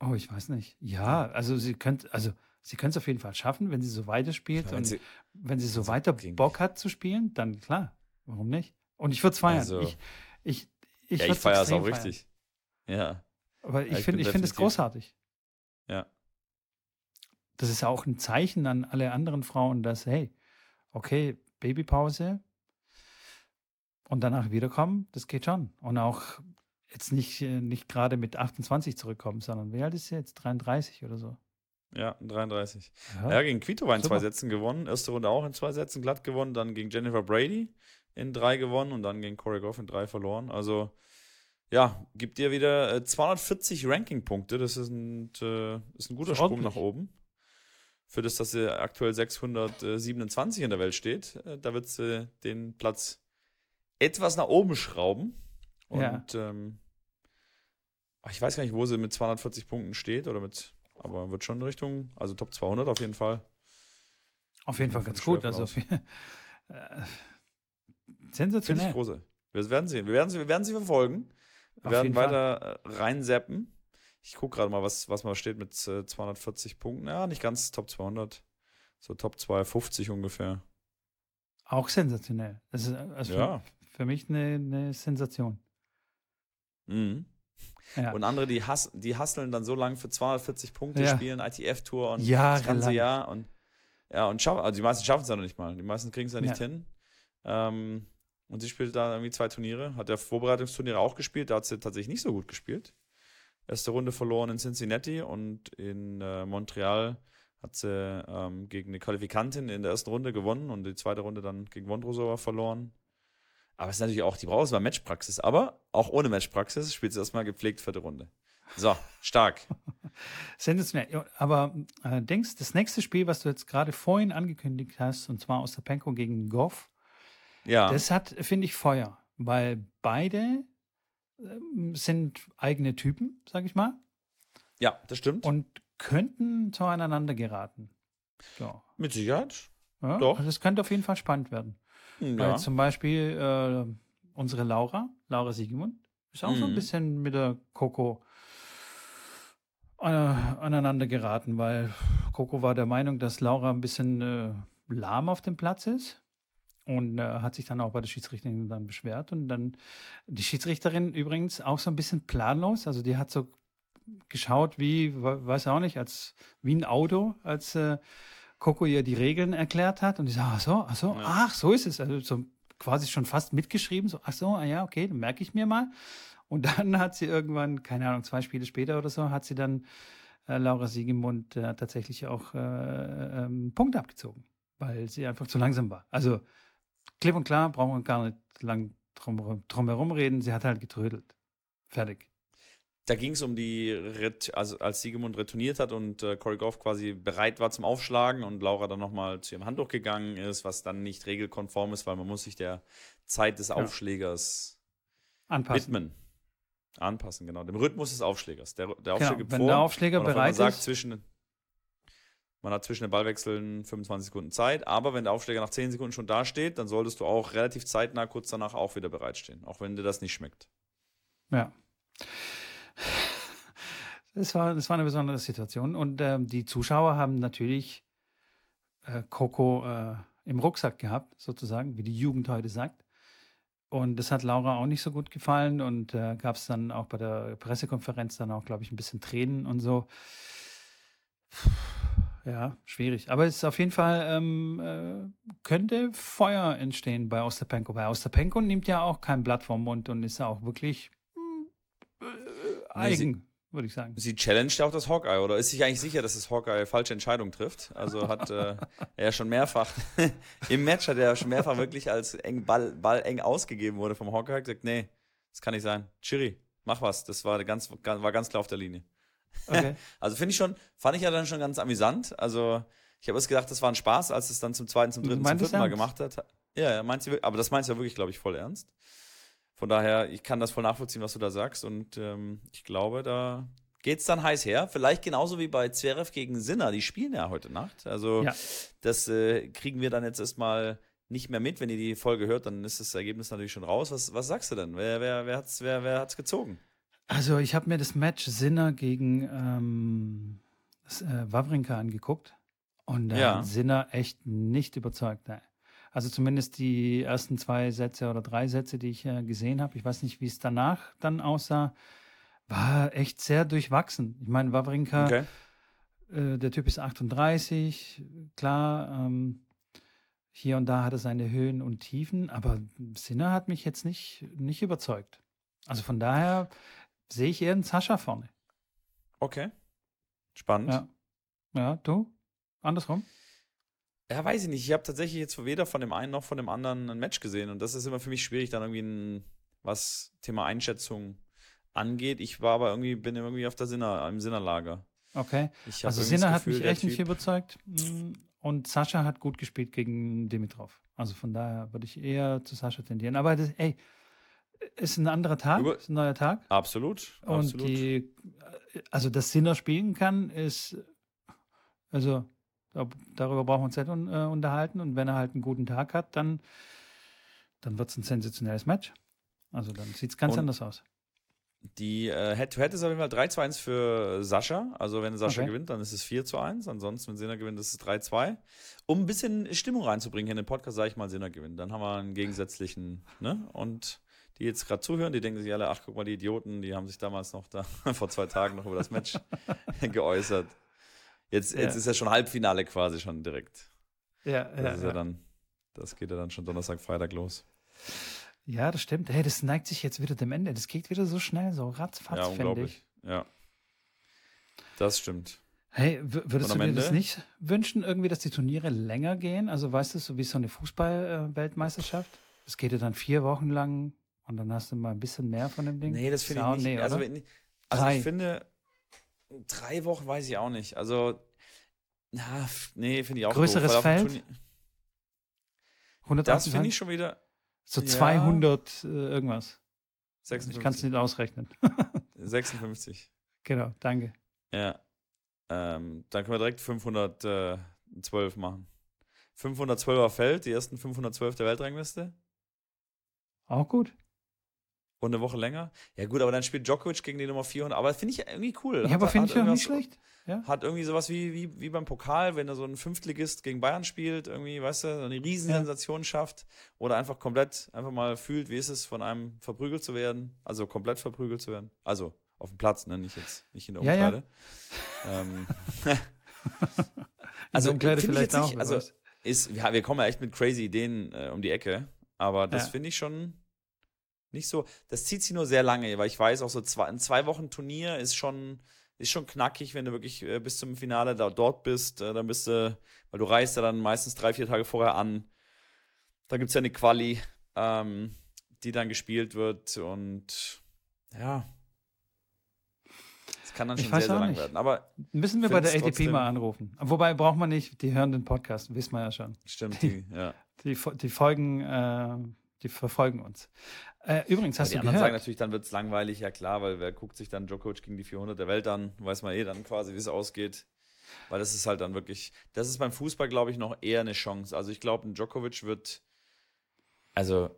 Oh, ich weiß nicht. Ja, also sie könnte, also sie könnte es auf jeden Fall schaffen, wenn sie so weiterspielt Ja, wenn und sie- wenn sie so weiter Bock hat zu spielen, dann klar. Warum nicht? Und ich würde es feiern. Also- ich ich, ich, ja, ich feiere es auch feiern. richtig. Ja, Aber ich finde ich finde es großartig. ja. Das ist ja auch ein Zeichen an alle anderen Frauen, dass, hey, okay, Babypause und danach wiederkommen, das geht schon. Und auch jetzt nicht, äh, nicht gerade mit 28 zurückkommen, sondern wie alt ist sie jetzt? 33 oder so. Ja, 33. Ja. Ja, gegen Kvitova in zwei Super. Sätzen gewonnen. Erste Runde auch in zwei Sätzen glatt gewonnen. Dann gegen Jennifer Brady in drei gewonnen und dann gegen Corey Goff in drei verloren. Also, ja, gibt dir wieder äh, 240 Ranking-Punkte. Das ist ein, äh, ist ein guter Ist Sprung nach oben. Für das, dass sie aktuell 627 in der Welt steht. Äh, da wird sie den Platz etwas nach oben schrauben. Und Ja. ähm, ich weiß gar nicht, wo sie mit 240 Punkten steht oder mit, aber wird schon in Richtung, also Top 200 auf jeden Fall. Auf jeden Gehen Fall ganz gut. Also äh, Finde Sensationell. ich große. Wir werden sehen. Wir werden sie, wir werden sie verfolgen. Wir Auf werden jeden Fall. weiter äh, reinseppen. Ich gucke gerade mal, was, was mal steht mit äh, 240 Punkten. Ja, nicht ganz Top 200. So Top 250 ungefähr. Auch sensationell. Das ist also Ja. für, für mich eine, eine Sensation. Mhm. Ja. Und andere, die, hass, die hasseln dann so lange für 240 Punkte, Ja. spielen ITF-Tour und Jahrelang. das ganze Jahr. Und, ja, und schaffen, also die meisten schaffen es ja noch nicht mal. Die meisten kriegen es ja nicht hin. Ähm, und sie spielt da irgendwie zwei Turniere. Hat ja Vorbereitungsturniere auch gespielt. Da hat sie tatsächlich nicht so gut gespielt. Erste Runde verloren in Cincinnati und in äh, Montreal hat sie ähm, gegen eine Qualifikantin in der ersten Runde gewonnen und die zweite Runde dann gegen Wondrosova verloren. Aber es ist natürlich auch, die braucht zwar Matchpraxis, aber auch ohne Matchpraxis spielt sie erstmal gepflegt vierte Runde. So, stark. Sensationell. Aber äh, denkst, das nächste Spiel, was du jetzt gerade vorhin angekündigt hast, und zwar Ostapenko gegen Goff, Ja, das hat, finde ich, Feuer, weil beide sind eigene Typen, sag ich mal, ja, das stimmt. und könnten zueinander geraten. So. Mit Sicherheit. Ja, Doch. Also es könnte auf jeden Fall spannend werden. Hm, Weil Ja. zum Beispiel äh, unsere Laura, Laura Siegemund, ist auch so ein Mhm. bisschen mit der Coco äh, aneinander geraten, weil Coco war der Meinung, dass Laura ein bisschen äh, lahm auf dem Platz ist und äh, hat sich dann auch bei der Schiedsrichterin dann beschwert und dann die Schiedsrichterin übrigens auch so ein bisschen planlos, also die hat so geschaut wie, we- weiß auch nicht, als wie ein Auto, als äh, Coco ihr die Regeln erklärt hat und die sagt, ach so, ach so, Ja. ach so ist es, also so quasi schon fast mitgeschrieben, so, ach so, ah ja, okay, dann merke ich mir mal. Und dann hat sie irgendwann, keine Ahnung, zwei Spiele später oder so, hat sie dann äh, Laura Siegemund äh, tatsächlich auch äh, ähm, Punkte abgezogen, weil sie einfach zu langsam war. Also klipp und klar, brauchen wir gar nicht lang drum, herum reden, sie hat halt getrödelt. Fertig. Da ging es um die, Ret also als Siegemund retourniert hat und äh, Corey Goff quasi bereit war zum Aufschlagen und Laura dann nochmal zu ihrem Handtuch gegangen ist, was dann nicht regelkonform ist, weil man muss sich der Zeit des Aufschlägers Anpassen. widmen. Anpassen, genau. Dem Rhythmus des Aufschlägers. Der, der Aufschläger Genau, gibt wenn vor. der Aufschläger bereit sagt, ist, Zwischen, man hat zwischen den Ballwechseln 25 Sekunden Zeit, aber wenn der Aufschläger nach 10 Sekunden schon da steht, dann solltest du auch relativ zeitnah kurz danach auch wieder bereitstehen, auch wenn dir das nicht schmeckt. Ja. Das war, das war eine besondere Situation. Und ähm, die Zuschauer haben natürlich äh, Coco äh, im Rucksack gehabt, sozusagen, wie die Jugend heute sagt. Und das hat Laura auch nicht so gut gefallen. Und äh, gab es dann auch bei der Pressekonferenz dann auch, glaube ich, ein bisschen Tränen und so. Ja, schwierig. Aber es ist auf jeden Fall, ähm, äh, könnte Feuer entstehen bei Ostapenko. Bei Ostapenko nimmt ja auch kein Blatt vom Mund und ist auch wirklich äh, eigen, würde ich sagen. Sie challenged auch das Hawkeye oder ist sich eigentlich sicher, dass das Hawkeye falsche Entscheidung trifft? Also hat äh, er ja schon mehrfach im Match hat er ja schon mehrfach wirklich als eng Ball, Ball eng ausgegeben wurde vom Hawkeye gesagt, nee, das kann nicht sein. Chiri, mach was. Das war ganz war ganz klar auf der Linie. Okay. Also finde ich schon, fand ich ja dann schon ganz amüsant. Also ich habe erst gedacht, das war ein Spaß, als es dann zum zweiten, zum dritten, zum vierten Mal gemacht hat. Ja, ja, meinst du, aber das meinst du ja wirklich, glaube ich, voll ernst. Von daher, ich kann das voll nachvollziehen, was du da sagst. Und ähm, ich glaube, da geht's dann heiß her. Vielleicht genauso wie bei Zverev gegen Sinner. Die spielen ja heute Nacht. Also Ja. das äh, kriegen wir dann jetzt erstmal nicht mehr mit. Wenn ihr die Folge hört, dann ist das Ergebnis natürlich schon raus. Was, was sagst du denn? Wer, wer, wer hat's, wer, wer hat's gezogen? Also ich habe mir das Match Sinner gegen ähm, das, äh, Wawrinka angeguckt und da Ja. hat Sinner echt nicht überzeugt. Ne. Also zumindest die ersten zwei Sätze oder drei Sätze, die ich äh, gesehen habe. Ich weiß nicht, wie es danach dann aussah. War echt sehr durchwachsen. Ich meine, Wawrinka, Okay. äh, der Typ ist 38, klar. Ähm, hier und da hat er seine Höhen und Tiefen, aber Sinner hat mich jetzt nicht, nicht überzeugt. Also von daher sehe ich eher einen Sascha vorne. Okay. Spannend. Ja. Ja, du? Andersrum? Ja, weiß ich nicht. Ich habe tatsächlich jetzt weder von dem einen noch von dem anderen ein Match gesehen. Und das ist immer für mich schwierig, dann irgendwie ein, was Thema Einschätzung angeht. Ich war aber irgendwie, bin irgendwie auf der Sinner, im Sinnerlager. Okay. Also Sinner hat mich echt nicht Typ- überzeugt. Mm, Und Sascha hat gut gespielt gegen Dimitrov. Also von daher würde ich eher zu Sascha tendieren. Aber das, ey, ist ein anderer Tag, Über- ist ein neuer Tag. Absolut. Und absolut. die, also dass Sinner spielen kann, ist, also da- darüber brauchen wir uns nicht äh, unterhalten. Und wenn er halt einen guten Tag hat, dann dann wird es ein sensationelles Match. Also dann sieht es ganz Und- anders aus. Die äh, Head-to-Head ist auf jeden Fall 3 zu 1 für Sascha. Also wenn Sascha Okay. gewinnt, dann ist es 4 zu 1. Ansonsten, wenn Sinner gewinnt, ist es 3 2. Um ein bisschen Stimmung reinzubringen hier in den Podcast, sage ich mal, Sinner gewinnt. Dann haben wir einen gegensätzlichen, ne? Und die jetzt gerade zuhören, die denken sich alle, ach guck mal, die Idioten, die haben sich damals noch da vor zwei Tagen noch über das Match geäußert. Jetzt, jetzt Ja. ist ja schon Halbfinale quasi schon direkt. Ja, Das ist ja dann, das geht ja dann schon Donnerstag, Freitag los. Ja, das stimmt. Hey, das neigt sich jetzt wieder dem Ende. Das geht wieder so schnell, so ratzfatz, ja, finde ich. unglaublich. Ja. Das stimmt. Hey, würdest du dir das Ende? nicht wünschen, irgendwie, dass die Turniere länger gehen? Also weißt du, so wie so eine Fußball-Weltmeisterschaft? Es geht ja dann vier Wochen lang und dann hast du mal ein bisschen mehr von dem Ding. Nee, das finde ich nicht. nee, also, also Drei. ich finde, drei Wochen weiß ich auch nicht. Also, na, nee, finde ich auch Größeres doof, Feld? Turnier- 180 Das finde ich schon wieder So ja. 200 äh, irgendwas. Ich 56. kann es nicht ausrechnen. 56. genau, danke. Ja. Ähm, dann können wir direkt 512 machen. 512er Feld, die ersten 512 der Weltrangliste. Auch gut. Und eine Woche länger. Ja, gut, aber dann spielt Djokovic gegen die Nummer 400. Aber das finde ich irgendwie cool. Ja, Hat- aber finde ich auch nicht schlecht. Ja. Hat irgendwie sowas wie, wie, wie beim Pokal, wenn er so ein Fünftligist gegen Bayern spielt, irgendwie, weißt du, so eine Riesensensation schafft oder einfach komplett, einfach mal fühlt, wie ist es, von einem verprügelt zu werden, also komplett verprügelt zu werden. Also auf dem Platz, ne, nicht jetzt, nicht in der Ja, ja. Umkleide. Ähm, Also Umkleide vielleicht jetzt auch. nicht, also ist, ja, wir kommen ja echt mit crazy Ideen äh, um die Ecke, aber das Ja. finde ich schon nicht so, das zieht sich nur sehr lange, weil ich weiß auch so zwei, ein zwei Wochen Turnier ist schon, ist schon knackig, wenn du wirklich äh, bis zum Finale da, dort bist, äh, dann bist du, weil du reist ja dann meistens drei, vier Tage vorher an, da gibt es ja eine Quali, ähm, die dann gespielt wird und ja, es kann dann schon sehr, sehr lang nicht. werden, aber Müssen wir bei der trotzdem- mal anrufen. Wobei braucht man nicht, die hören den Podcast, wissen wir ja schon. stimmt, die, ja. Die, die folgen, äh, die verfolgen uns. Äh, übrigens, hast die du anderen sagen gehört? natürlich, dann wird es langweilig, ja klar, weil wer guckt sich dann Djokovic gegen die 400 der Welt an, weiß man eh dann quasi, wie es ausgeht. Weil das ist halt dann wirklich, das ist beim Fußball, glaube ich, noch eher eine Chance. Also ich glaube, ein Djokovic wird, also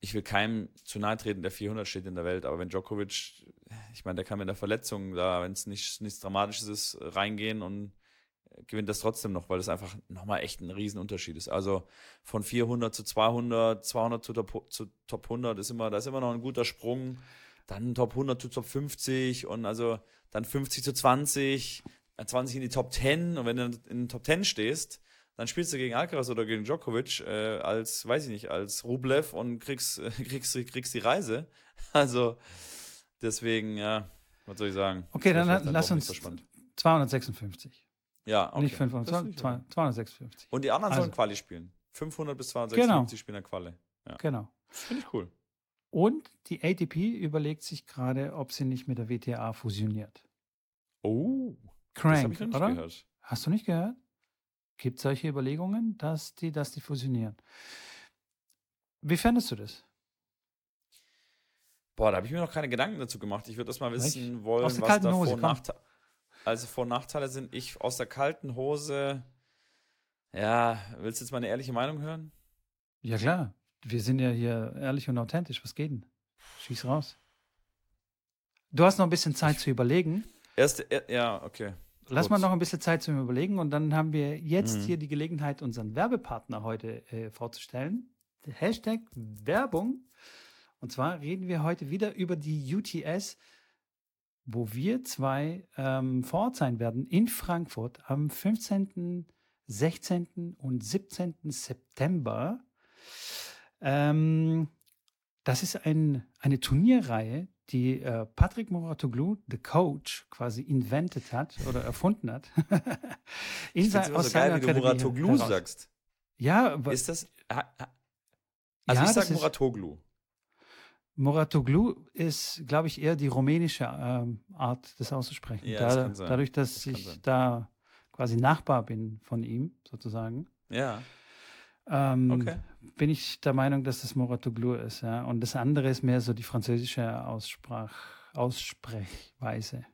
ich will keinem zu nahe treten, der 400 steht in der Welt, aber wenn Djokovic, ich meine, der kann mit der Verletzung da, wenn es nicht, nichts Dramatisches ist, reingehen und gewinnt das trotzdem noch, weil das einfach nochmal echt ein Riesenunterschied ist. Also von 400 zu 200, 200 zu Top, zu Top 100 ist immer, da ist immer noch ein guter Sprung. Dann Top 100 zu Top 50 und also dann 50 zu 20, dann 20 in die Top 10 und wenn du in den Top 10 stehst, dann spielst du gegen Alcaraz oder gegen Djokovic äh, als, weiß ich nicht, als Rublev und kriegst, äh, kriegst, kriegst die Reise. Also deswegen, ja, was soll ich sagen? Okay, dann ist lass uns so spannend. 256. Ja, okay. Nicht Das 500, finde ich okay. 256. Und die anderen sollen Also. Quali spielen. 500 bis Genau. 256 spielen dann Quali. Genau. Das finde ich cool. Und die ATP überlegt sich gerade, ob sie nicht mit der WTA fusioniert. Oh, das habe Crank, ich noch nicht oder? gehört. Hast du nicht gehört? Gibt solche Überlegungen, dass die, dass die fusionieren? Wie fändest du das? Boah, da habe ich mir noch keine Gedanken dazu gemacht. Ich würde das mal wissen wollen, was kalten da Hose, Vor- und komm. Nachteile also Vor- und Nachteile sind. Ich aus der kalten Hose. Ja, willst du jetzt meine ehrliche Meinung hören? Ja klar, wir sind ja hier ehrlich und authentisch. Was geht denn? Schieß raus. Du hast noch ein bisschen Zeit zu überlegen. Erste, er, ja, okay. Lass mal Kurz. noch ein bisschen Zeit zum Überlegen und dann haben wir jetzt Mhm. hier die Gelegenheit, unseren Werbepartner heute äh, vorzustellen. Hashtag Werbung. Und zwar reden wir heute wieder über die UTS, wo wir zwei ähm, vor Ort sein werden in Frankfurt am 15., 16. und 17. September. Ähm, das ist ein, eine Turnierreihe, die äh, Patrick Mouratoglou, the Coach, quasi invented hat oder erfunden hat. In Ich sein- immer so geil, wie du heraus. sagst. Ja, aber Ist das. Ha, ha, also Ja, ich sag ist- Muratoglu. Mouratoglou ist, glaube ich, eher die rumänische ähm, Art, das auszusprechen. Ja, da, das. Dadurch, dass Das ich sein. da quasi Nachbar bin von ihm, sozusagen, Ja, ähm, okay. bin ich der Meinung, dass das Mouratoglou ist. Ja? Und das andere ist mehr so die französische Aussprach, Aussprechweise.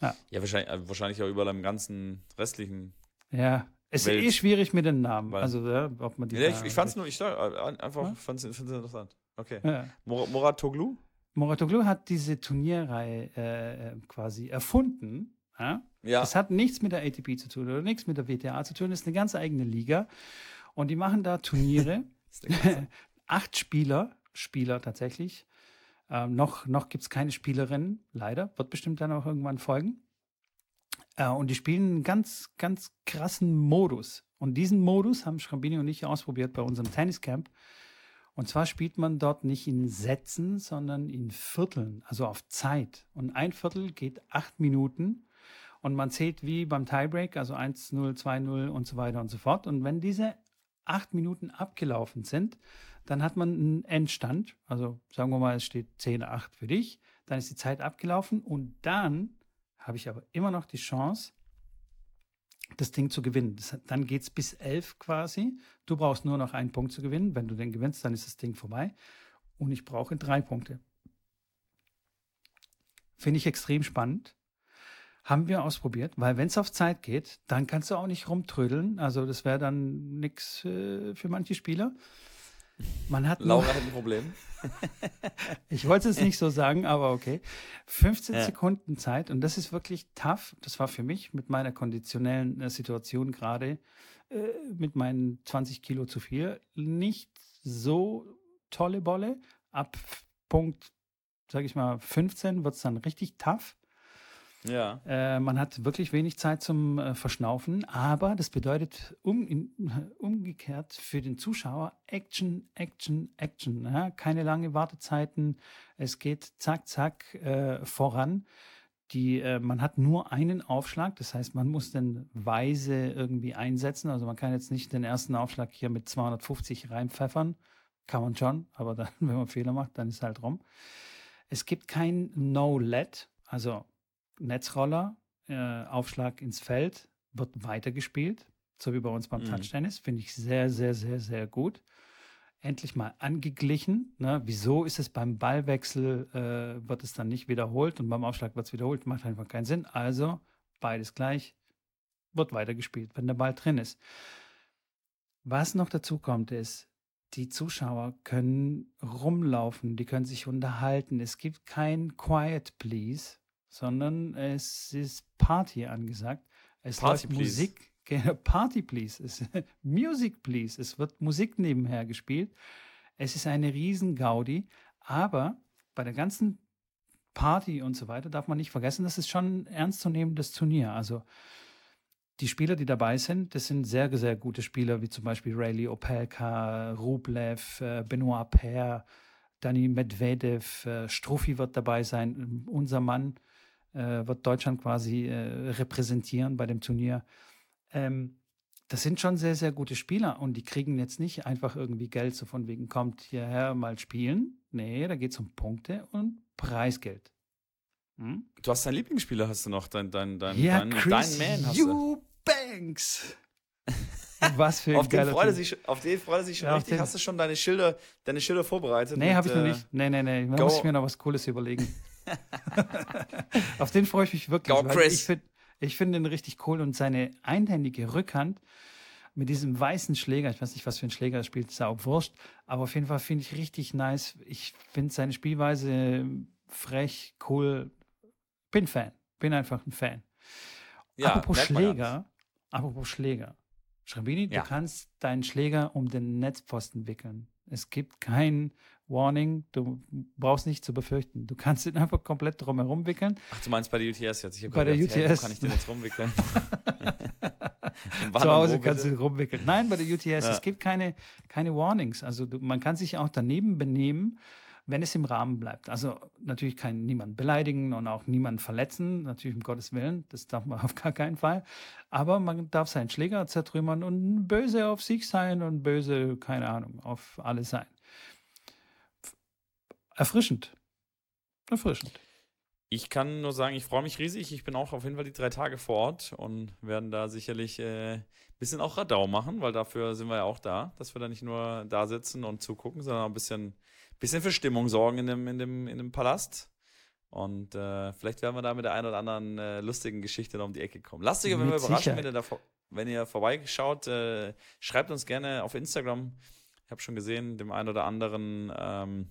Ja, wahrscheinlich, äh, wahrscheinlich auch überall im ganzen restlichen. Ja, Es ist eh schwierig mit den Namen. Weil- also, ja, ob man die. Ja, ich, ich fand's nur, ich sag, einfach, Ja? fand's, fand's interessant. Okay. Ja. Mor Moratoglu? Moratoglu hat diese Turnierreihe äh, äh, quasi erfunden. Ja? Ja. Das hat nichts mit der ATP zu tun oder nichts mit der WTA zu tun. Das ist eine ganz eigene Liga. Und die machen da Turniere. Acht Spieler, Spieler tatsächlich. Ähm, noch noch gibt es keine Spielerinnen, leider. Wird bestimmt dann auch irgendwann folgen. Äh, und die spielen einen ganz, ganz krassen Modus. Und diesen Modus haben Schrambini und ich ausprobiert bei unserem Tenniscamp. Und zwar spielt man dort nicht in Sätzen, sondern in Vierteln, also auf Zeit. Und ein Viertel geht acht Minuten. Und man zählt wie beim Tiebreak, also 1-0, 2-0 und so weiter und so fort. Und wenn diese acht Minuten abgelaufen sind, dann hat man einen Endstand. Also sagen wir mal, es steht 10-8 für dich. Dann ist die Zeit abgelaufen und dann habe ich aber immer noch die Chance, das Ding zu gewinnen. Das, dann geht es bis 11 quasi. Du brauchst nur noch einen Punkt zu gewinnen. Wenn du den gewinnst, dann ist das Ding vorbei. Und ich brauche drei Punkte. Finde ich extrem spannend. Haben wir ausprobiert, weil wenn es auf Zeit geht, dann kannst du auch nicht rumtrödeln. Also das wäre dann nichts äh, für manche Spieler. Man hat Laura hat ein Problem. ich wollte es nicht so sagen, aber okay. 15 Ja. Sekunden Zeit und das ist wirklich tough. Das war für mich mit meiner konditionellen äh, Situation gerade äh, mit meinen 20 Kilo zu viel nicht so tolle Bolle. Ab Punkt, sage ich mal, 15 wird es dann richtig tough. Ja. Äh, man hat wirklich wenig Zeit zum äh, Verschnaufen, aber das bedeutet um, in, umgekehrt für den Zuschauer Action, Action, Action. Ja? Keine lange Wartezeiten. Es geht zack, zack äh, voran. Die, äh, man hat nur einen Aufschlag, das heißt, man muss den weise irgendwie einsetzen. Also man kann jetzt nicht den ersten Aufschlag hier mit 250 reinpfeffern. Kann man schon, aber dann, wenn man Fehler macht, dann ist halt rum. Es gibt kein No-Let, also Netzroller, äh, Aufschlag ins Feld, wird weitergespielt, so wie bei uns beim Mhm. Touchtennis. Finde ich sehr, sehr, sehr, sehr gut. Endlich mal angeglichen. Ne? Wieso ist es beim Ballwechsel, äh, wird es dann nicht wiederholt und beim Aufschlag wird es wiederholt? Macht einfach keinen Sinn. Also beides gleich, wird weitergespielt, wenn der Ball drin ist. Was noch dazu kommt, ist, die Zuschauer können rumlaufen, die können sich unterhalten. Es gibt kein Quiet Please, sondern es ist Party angesagt. Es Party, läuft please. Musik. Genau, Party Please. Es, Music Please. Es wird Musik nebenher gespielt. Es ist eine riesen Gaudi. Aber bei der ganzen Party und so weiter darf man nicht vergessen, das ist schon ein ernstzunehmendes Turnier. Also die Spieler, die dabei sind, das sind sehr, sehr gute Spieler, wie zum Beispiel Rayleigh Opelka, Rublev, äh, Benoit Paire, Dani Medvedev, äh, Struffi wird dabei sein. Unser Mann wird Deutschland quasi äh, repräsentieren bei dem Turnier. Ähm, das sind schon sehr, sehr gute Spieler und die kriegen jetzt nicht einfach irgendwie Geld, so von wegen, kommt hierher mal spielen. Nee, da geht es um Punkte und Preisgeld. Hm? Du hast deinen Lieblingsspieler, hast du noch, dein, dein, dein, Ja, dein, Chris dein Man hast du. Eubanks. Was für ein Auf den, freut sich, auf den freut er sich schon Ja, richtig. Hast du schon deine Schilder, deine Schilder vorbereitet? Nee, habe ich noch äh, nicht. Nee, nee, nee. Da muss ich mir noch was Cooles überlegen. Auf den freue ich mich wirklich. Go, Chris. Ich finde ich find den richtig cool und seine einhändige Rückhand mit diesem weißen Schläger, ich weiß nicht, was für ein Schläger er spielt, ist ja auch wurscht, aber auf jeden Fall finde ich richtig nice. Ich finde seine Spielweise frech, cool. Bin Fan. Bin einfach ein Fan. Ja, apropos. Schläger, apropos Schläger. Schrambini, Ja. du kannst deinen Schläger um den Netzpfosten wickeln. Es gibt kein Warning, du brauchst nichts zu befürchten. Du kannst ihn einfach komplett drumherum wickeln. Ach, du meinst bei der UTS jetzt? Bei der gedacht, Hey, UTS. wo kann ich den jetzt rumwickeln? Zu Hause kannst du rumwickeln. Nein, bei der UTS, Ja. es gibt keine, keine Warnings. Also du, man kann sich auch daneben benehmen, wenn es im Rahmen bleibt. Also natürlich kann niemand beleidigen und auch niemand verletzen, natürlich um Gottes Willen, das darf man auf gar keinen Fall. Aber man darf seinen Schläger zertrümmern und böse auf sich sein und böse, keine Ahnung, auf alle sein. Erfrischend. Erfrischend. Ich kann nur sagen, ich freue mich riesig. Ich bin auch auf jeden Fall die drei Tage vor Ort und werden da sicherlich äh, ein bisschen auch Radau machen, weil dafür sind wir ja auch da, dass wir da nicht nur da sitzen und zugucken, sondern ein bisschen, bisschen für Stimmung sorgen in dem, in dem, in dem Palast. Und äh, vielleicht werden wir da mit der einen oder anderen äh, lustigen Geschichte noch um die Ecke kommen. Lass dich aber überraschen, wenn du da wenn ihr vorbeischaut, äh, schreibt uns gerne auf Instagram. Ich habe schon gesehen, dem einen oder anderen, ähm,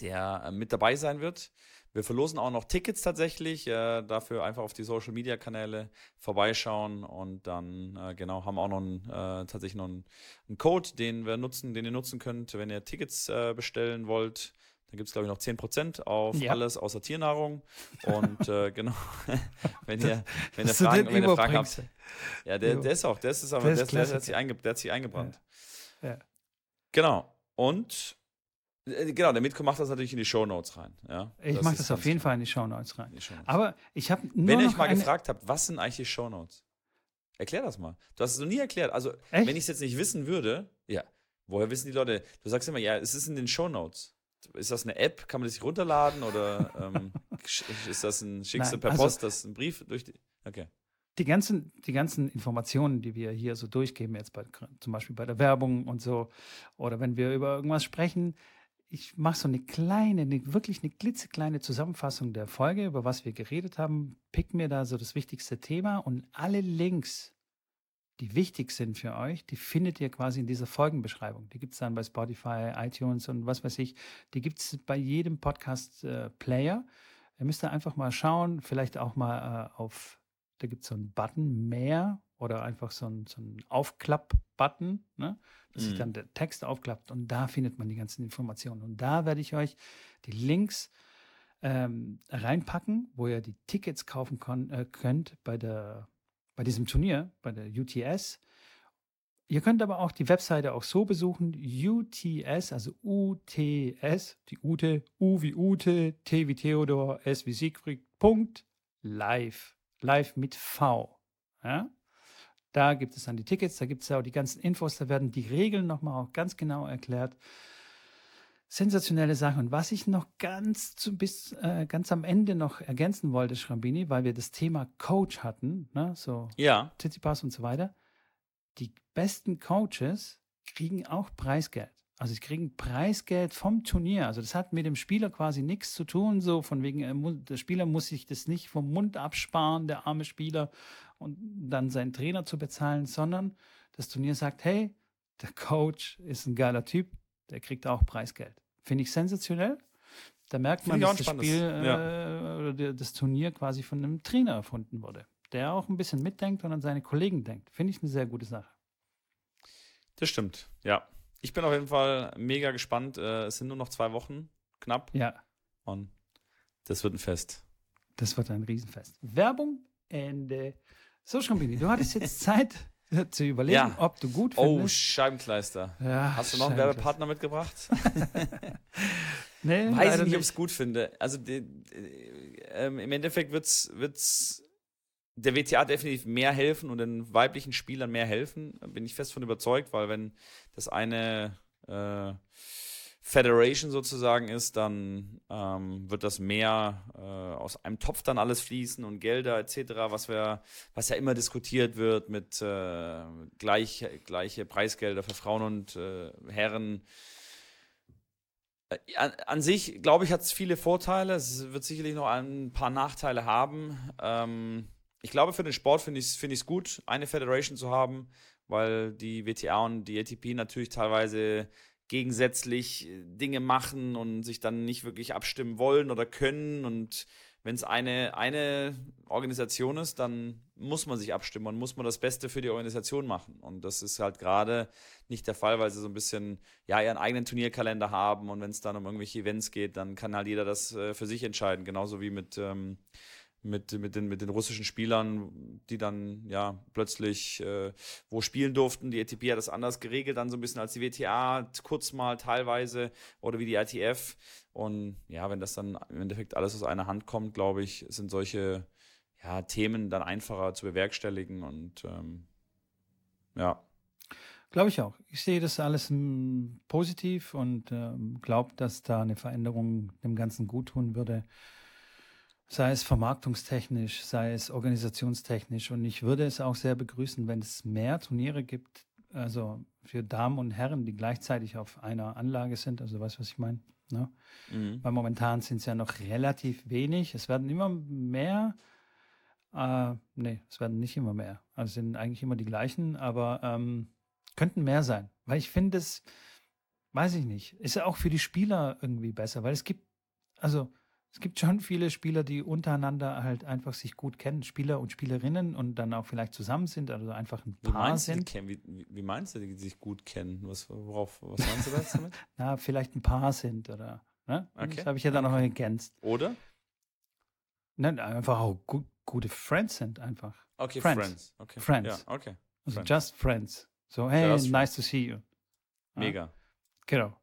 der äh, mit dabei sein wird. Wir verlosen auch noch Tickets tatsächlich. Äh, dafür einfach auf die Social Media Kanäle vorbeischauen und dann äh, genau haben auch noch einen, äh, tatsächlich noch einen, einen, Code, den wir nutzen, den ihr nutzen könnt, wenn ihr Tickets äh, bestellen wollt. Dann gibt es, glaube ich, noch 10% auf ja. alles außer Tiernahrung. Und äh, genau, wenn ihr, wenn ihr Fragen, wenn ihr Fragen habt. Ja, der, der ist auch, der ist, aber, der, ist der, der, hat, sich einge, der hat sich eingebrannt. Ja. Ja. Genau. Und Genau, der Mitko macht das natürlich in die Show Notes rein. Ja, ich mache das auf jeden Fall in die Show Notes rein. Aber ich habe nur Wenn ihr euch mal gefragt habt, was sind eigentlich die Show Notes? Erklär das mal. Du hast es noch nie erklärt. Also, Echt? wenn ich es jetzt nicht wissen würde, ja, woher wissen die Leute? Du sagst immer, ja, es ist in den Show Notes. Ist das eine App? Kann man das sich runterladen oder ähm, ist das ein schickst du per also, Post das ein Brief durch die? Okay. Die ganzen, die ganzen Informationen, die wir hier so durchgeben, jetzt bei, zum Beispiel bei der Werbung und so, oder wenn wir über irgendwas sprechen, ich mache so eine kleine, eine, wirklich eine klitzekleine Zusammenfassung der Folge, über was wir geredet haben, pick mir da so das wichtigste Thema und alle Links, die wichtig sind für euch, die findet ihr quasi in dieser Folgenbeschreibung. Die gibt es dann bei Spotify, iTunes und was weiß ich. Die gibt es bei jedem Podcast-Player. Ihr müsst da einfach mal schauen, vielleicht auch mal äh, auf, da gibt es so einen Button mehr oder einfach so ein, so ein Aufklapp-Button, ne? dass mhm. sich dann der Text aufklappt und da findet man die ganzen Informationen. Und da werde ich euch die Links ähm, reinpacken, wo ihr die Tickets kaufen äh, könnt bei, der, bei diesem Turnier, bei der UTS. Ihr könnt aber auch die Webseite auch so besuchen, UTS, also UTS, die Ute, U wie Ute, T wie Theodor, S wie Siegfried, Punkt, live, live mit V. Ja? Da gibt es dann die Tickets, da gibt es ja auch die ganzen Infos, da werden die Regeln nochmal auch ganz genau erklärt. Sensationelle Sache. Und was ich noch ganz zu, bis äh, ganz am Ende noch ergänzen wollte, Schrambini, weil wir das Thema Coach hatten, ne, so ja. Tsitsipas und so weiter. Die besten Coaches kriegen auch Preisgeld. Also sie kriegen Preisgeld vom Turnier. Also das hat mit dem Spieler quasi nichts zu tun, so von wegen, der Spieler muss sich das nicht vom Mund absparen, der arme Spieler, und dann seinen Trainer zu bezahlen, sondern das Turnier sagt, hey, der Coach ist ein geiler Typ, der kriegt auch Preisgeld. Finde ich sensationell. Da merkt man, dass das Spiel ja. äh, oder das Turnier quasi von einem Trainer erfunden wurde, der auch ein bisschen mitdenkt und an seine Kollegen denkt. Finde ich eine sehr gute Sache. Das stimmt, ja. Ich bin auf jeden Fall mega gespannt. Äh, es sind nur noch zwei Wochen, knapp. Ja. Und das wird ein Fest. Das wird ein Riesenfest. Werbung, Ende. So, Schambini, du hattest jetzt Zeit äh, zu überlegen, ja. ob du gut findest. Oh, Scheibenkleister. Ja, Hast du noch einen Werbepartner mitgebracht? nee, Weiß ich nicht, ob ich es gut finde. Also die, die, ähm, im Endeffekt wird es der WTA definitiv mehr helfen und den weiblichen Spielern mehr helfen. Bin ich fest von überzeugt, weil wenn das eine äh, Federation sozusagen ist, dann ähm, wird das mehr äh, aus einem Topf dann alles fließen und Gelder etc., was wir, was ja immer diskutiert wird mit äh, gleich, gleiche Preisgelder für Frauen und äh, Herren. Äh, an, an, sich, glaube ich, hat es viele Vorteile. Es wird sicherlich noch ein paar Nachteile haben. Ähm, ich glaube, für den Sport finde ich es find gut, eine Federation zu haben, weil die WTA und die ATP natürlich teilweise gegensätzlich äh, Dinge machen und sich dann nicht wirklich abstimmen wollen oder können. Und wenn es eine, eine Organisation ist, dann muss man sich abstimmen und muss man das Beste für die Organisation machen. Und das ist halt gerade nicht der Fall, weil sie so ein bisschen ja ihren eigenen Turnierkalender haben und wenn es dann um irgendwelche Events geht, dann kann halt jeder das äh, für sich entscheiden. Genauso wie mit ähm, mit, mit, den, mit den russischen Spielern, die dann ja plötzlich äh, wo spielen durften. Die ATP hat das anders geregelt, dann so ein bisschen als die WTA, kurz mal teilweise oder wie die ITF. Und ja, wenn das dann im Endeffekt alles aus einer Hand kommt, glaube ich, sind solche ja, Themen dann einfacher zu bewerkstelligen und ähm, ja. Glaube ich auch. Ich sehe das alles m, positiv und ähm, glaube, dass da eine Veränderung dem Ganzen gut tun würde sei es vermarktungstechnisch, sei es organisationstechnisch. Und ich würde es auch sehr begrüßen, wenn es mehr Turniere gibt, also für Damen und Herren, die gleichzeitig auf einer Anlage sind. Also weißt du, was ich meine? Ne? Mhm. Weil momentan sind es ja noch relativ wenig. Es werden immer mehr, Äh, nee, es werden nicht immer mehr. Also sind eigentlich immer die gleichen, aber ähm, könnten mehr sein. Weil ich finde es, weiß ich nicht, ist ja auch für die Spieler irgendwie besser, weil es gibt, also es gibt schon viele Spieler, die untereinander halt einfach sich gut kennen, Spieler und Spielerinnen und dann auch vielleicht zusammen sind, also einfach ein Wie Paar sind. wie, wie meinst du, die sich gut kennen? Was, worauf, was meinst du das damit? Na, vielleicht ein Paar sind oder, ne? Okay. Das habe ich ja dann noch ergänzt. Oder? Nein, einfach auch gu gute Friends sind einfach. Okay, Friends. Friends. Okay. Friends. Ja, okay. Also Friends. just friends. So, hey, Just nice to see you. Ja. Mega. Genau.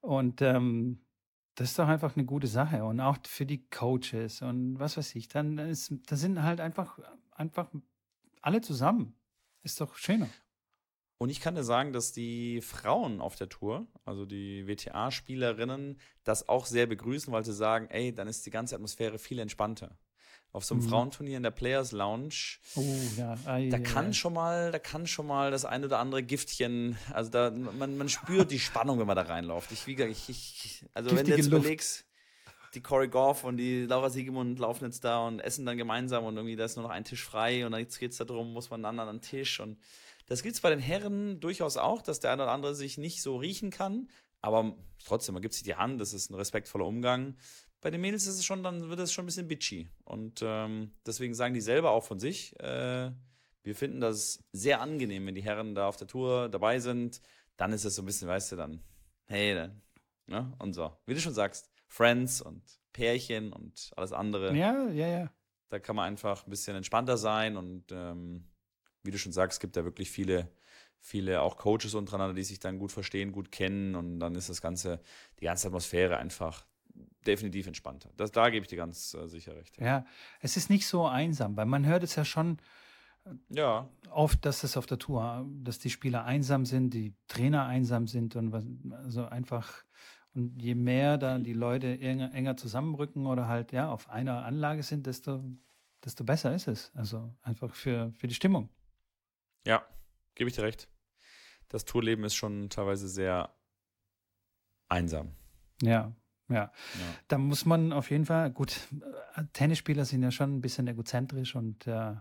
Und ähm, das ist doch einfach eine gute Sache. Und auch für die Coaches und was weiß ich, dann ist, da sind halt einfach, einfach alle zusammen. Ist doch schöner. Und ich kann dir sagen, dass die Frauen auf der Tour, also die WTA-Spielerinnen, das auch sehr begrüßen, weil sie sagen, ey, dann ist die ganze Atmosphäre viel entspannter. Auf so einem Mhm. Frauenturnier in der Players Lounge, Oh, ja. Ei, da kann ei. schon mal, da kann schon mal das ein oder andere Giftchen, also da, man, man spürt die Spannung, wenn man da reinläuft. Ich, wie gesagt, ich, ich also wenn du Giftige jetzt Luft. überlegst, die Corey Goff und die Laura Siegemund laufen jetzt da und essen dann gemeinsam und irgendwie da ist nur noch ein Tisch frei und dann geht es darum, muss man einen anderen Tisch und das gibt es bei den Herren durchaus auch, dass der eine oder andere sich nicht so riechen kann, aber trotzdem, man gibt sich die Hand, das ist ein respektvoller Umgang. Bei den Mädels ist es schon, dann wird es schon ein bisschen bitchy. Und ähm, deswegen sagen die selber auch von sich, äh, wir finden das sehr angenehm, wenn die Herren da auf der Tour dabei sind. Dann ist es so ein bisschen, weißt du, dann, hey, dann, ne? Und so. Wie du schon sagst, Friends und Pärchen und alles andere. Ja, ja, ja. Da kann man einfach ein bisschen entspannter sein und ähm, wie du schon sagst, es gibt da wirklich viele, viele auch Coaches untereinander, die sich dann gut verstehen, gut kennen und dann ist das Ganze, die ganze Atmosphäre einfach definitiv entspannter. Das, da gebe ich dir ganz äh, sicher recht. Ja, es ist nicht so einsam, weil man hört es ja schon Ja, oft, dass es auf der Tour, dass die Spieler einsam sind, die Trainer einsam sind und was, also einfach, und je mehr da die Leute enger, enger zusammenrücken oder halt ja auf einer Anlage sind, desto, desto besser ist es. Also einfach für, für die Stimmung. ja, gebe ich dir recht. Das Tourleben ist schon teilweise sehr einsam. Ja, ja. Ja. Da muss man auf jeden Fall, gut, Tennisspieler sind ja schon ein bisschen egozentrisch und äh,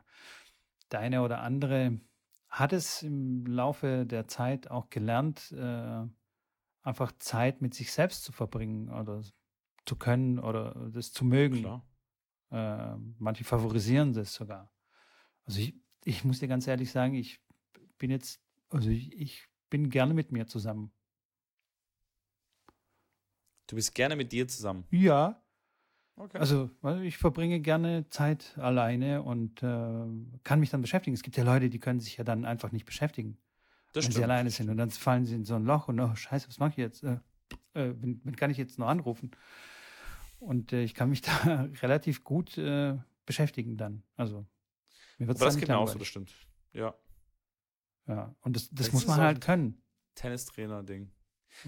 der eine oder andere hat es im Laufe der Zeit auch gelernt, äh, einfach Zeit mit sich selbst zu verbringen oder zu können oder das zu mögen. Äh, manche favorisieren das sogar. Also ich, ich muss dir ganz ehrlich sagen, ich bin jetzt, also ich, ich bin gerne mit mir zusammen. Du bist gerne mit dir zusammen. Ja, Okay. Also, ich verbringe gerne Zeit alleine und äh, kann mich dann beschäftigen. Es gibt ja Leute, die können sich ja dann einfach nicht beschäftigen, das wenn sie alleine sind. Und dann fallen sie in so ein Loch und oh, scheiße, was mache ich jetzt? Äh, äh, wen, wen kann ich jetzt noch anrufen? Und äh, ich kann mich da relativ gut äh, beschäftigen dann. Also, mir wird Aber das geht nicht mir auch so, das stimmt. Ja. Ja, und das, das Das muss man halt können. Tennistrainer-Ding.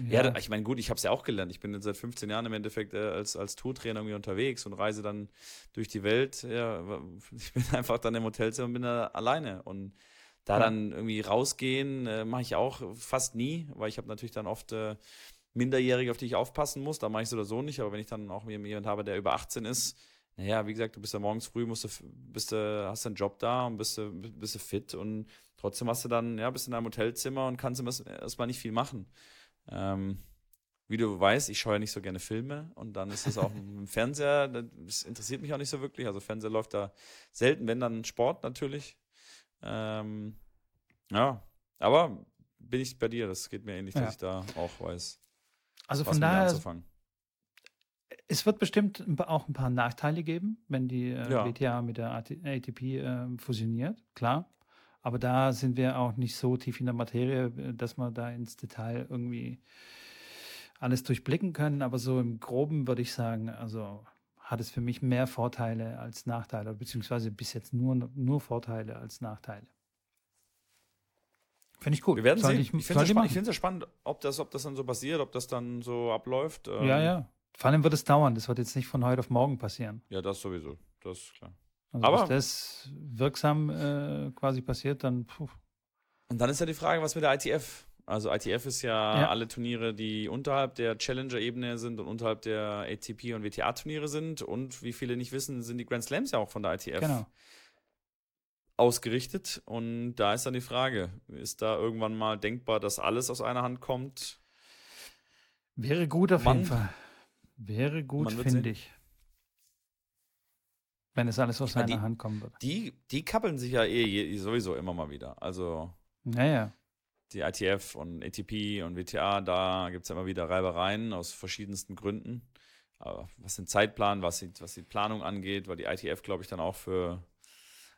Ja, da- ich meine, gut, ich habe es ja auch gelernt. Ich bin jetzt seit 15 Jahren im Endeffekt äh, als, als Tourtrainer irgendwie unterwegs und reise dann durch die Welt. Ja, ich bin einfach dann im Hotelzimmer und bin da alleine. Und da Ja. dann irgendwie rausgehen, äh, mache ich auch fast nie, weil ich habe natürlich dann oft äh, Minderjährige, auf die ich aufpassen muss. Da mache ich es oder so nicht. Aber wenn ich dann auch jemanden habe, der über 18 ist, naja, wie gesagt, du bist ja morgens früh, musst du, bist du, hast einen Job da und bist du, bist du fit und trotzdem hast du dann, ja, bist in deinem Hotelzimmer und kannst erst- erstmal nicht viel machen. Ähm, wie du weißt, ich schaue ja nicht so gerne Filme und dann ist es auch im Fernseher, das interessiert mich auch nicht so wirklich. Also Fernseher läuft da selten, wenn dann Sport natürlich. Ähm, ja, aber bin ich bei dir, das geht mir ähnlich, dass Ja. ich da auch weiß, Also von daher, anzufangen. es wird bestimmt auch ein paar Nachteile geben, wenn die äh, Ja. WTA mit der AT ATP äh, fusioniert, klar. Aber da sind wir auch nicht so tief in der Materie, äh, dass wir da ins Detail irgendwie alles durchblicken können. Aber so im Groben würde ich sagen, also hat es für mich mehr Vorteile als Nachteile, beziehungsweise bis jetzt nur, nur Vorteile als Nachteile. Finde ich gut. Wir werden Soll sehen. Ich, Ich finde es ja, ja spannend, ob das, ob das dann so passiert, ob das dann so abläuft. Ähm, ja, ja. Vor allem wird es dauern. Das wird jetzt nicht von heute auf morgen passieren. Ja, das sowieso. Das ist klar. Also Aber- das wirksam äh, quasi passiert, dann puh. Und dann ist ja die Frage, was mit der ITF? Also ITF ist ja, Ja. alle Turniere, die unterhalb der Challenger-Ebene sind und unterhalb der ATP und WTA-Turniere sind. Und wie viele nicht wissen, sind die Grand Slams ja auch von der ITF. genau. ausgerichtet. Und da ist dann die Frage, ist da irgendwann mal denkbar, dass alles aus einer Hand kommt? Wäre gut auf Man- jeden Fall. Wäre gut, finde ich. Wenn es alles aus meine, einer die- Hand kommen würde. Die, die kappeln sich ja eh sowieso immer mal wieder. Also Naja. die ITF und ATP und WTA, da gibt es ja immer wieder Reibereien aus verschiedensten Gründen. Aber was den Zeitplan, was die, was die Planung angeht, weil die ITF, glaube ich, dann auch für,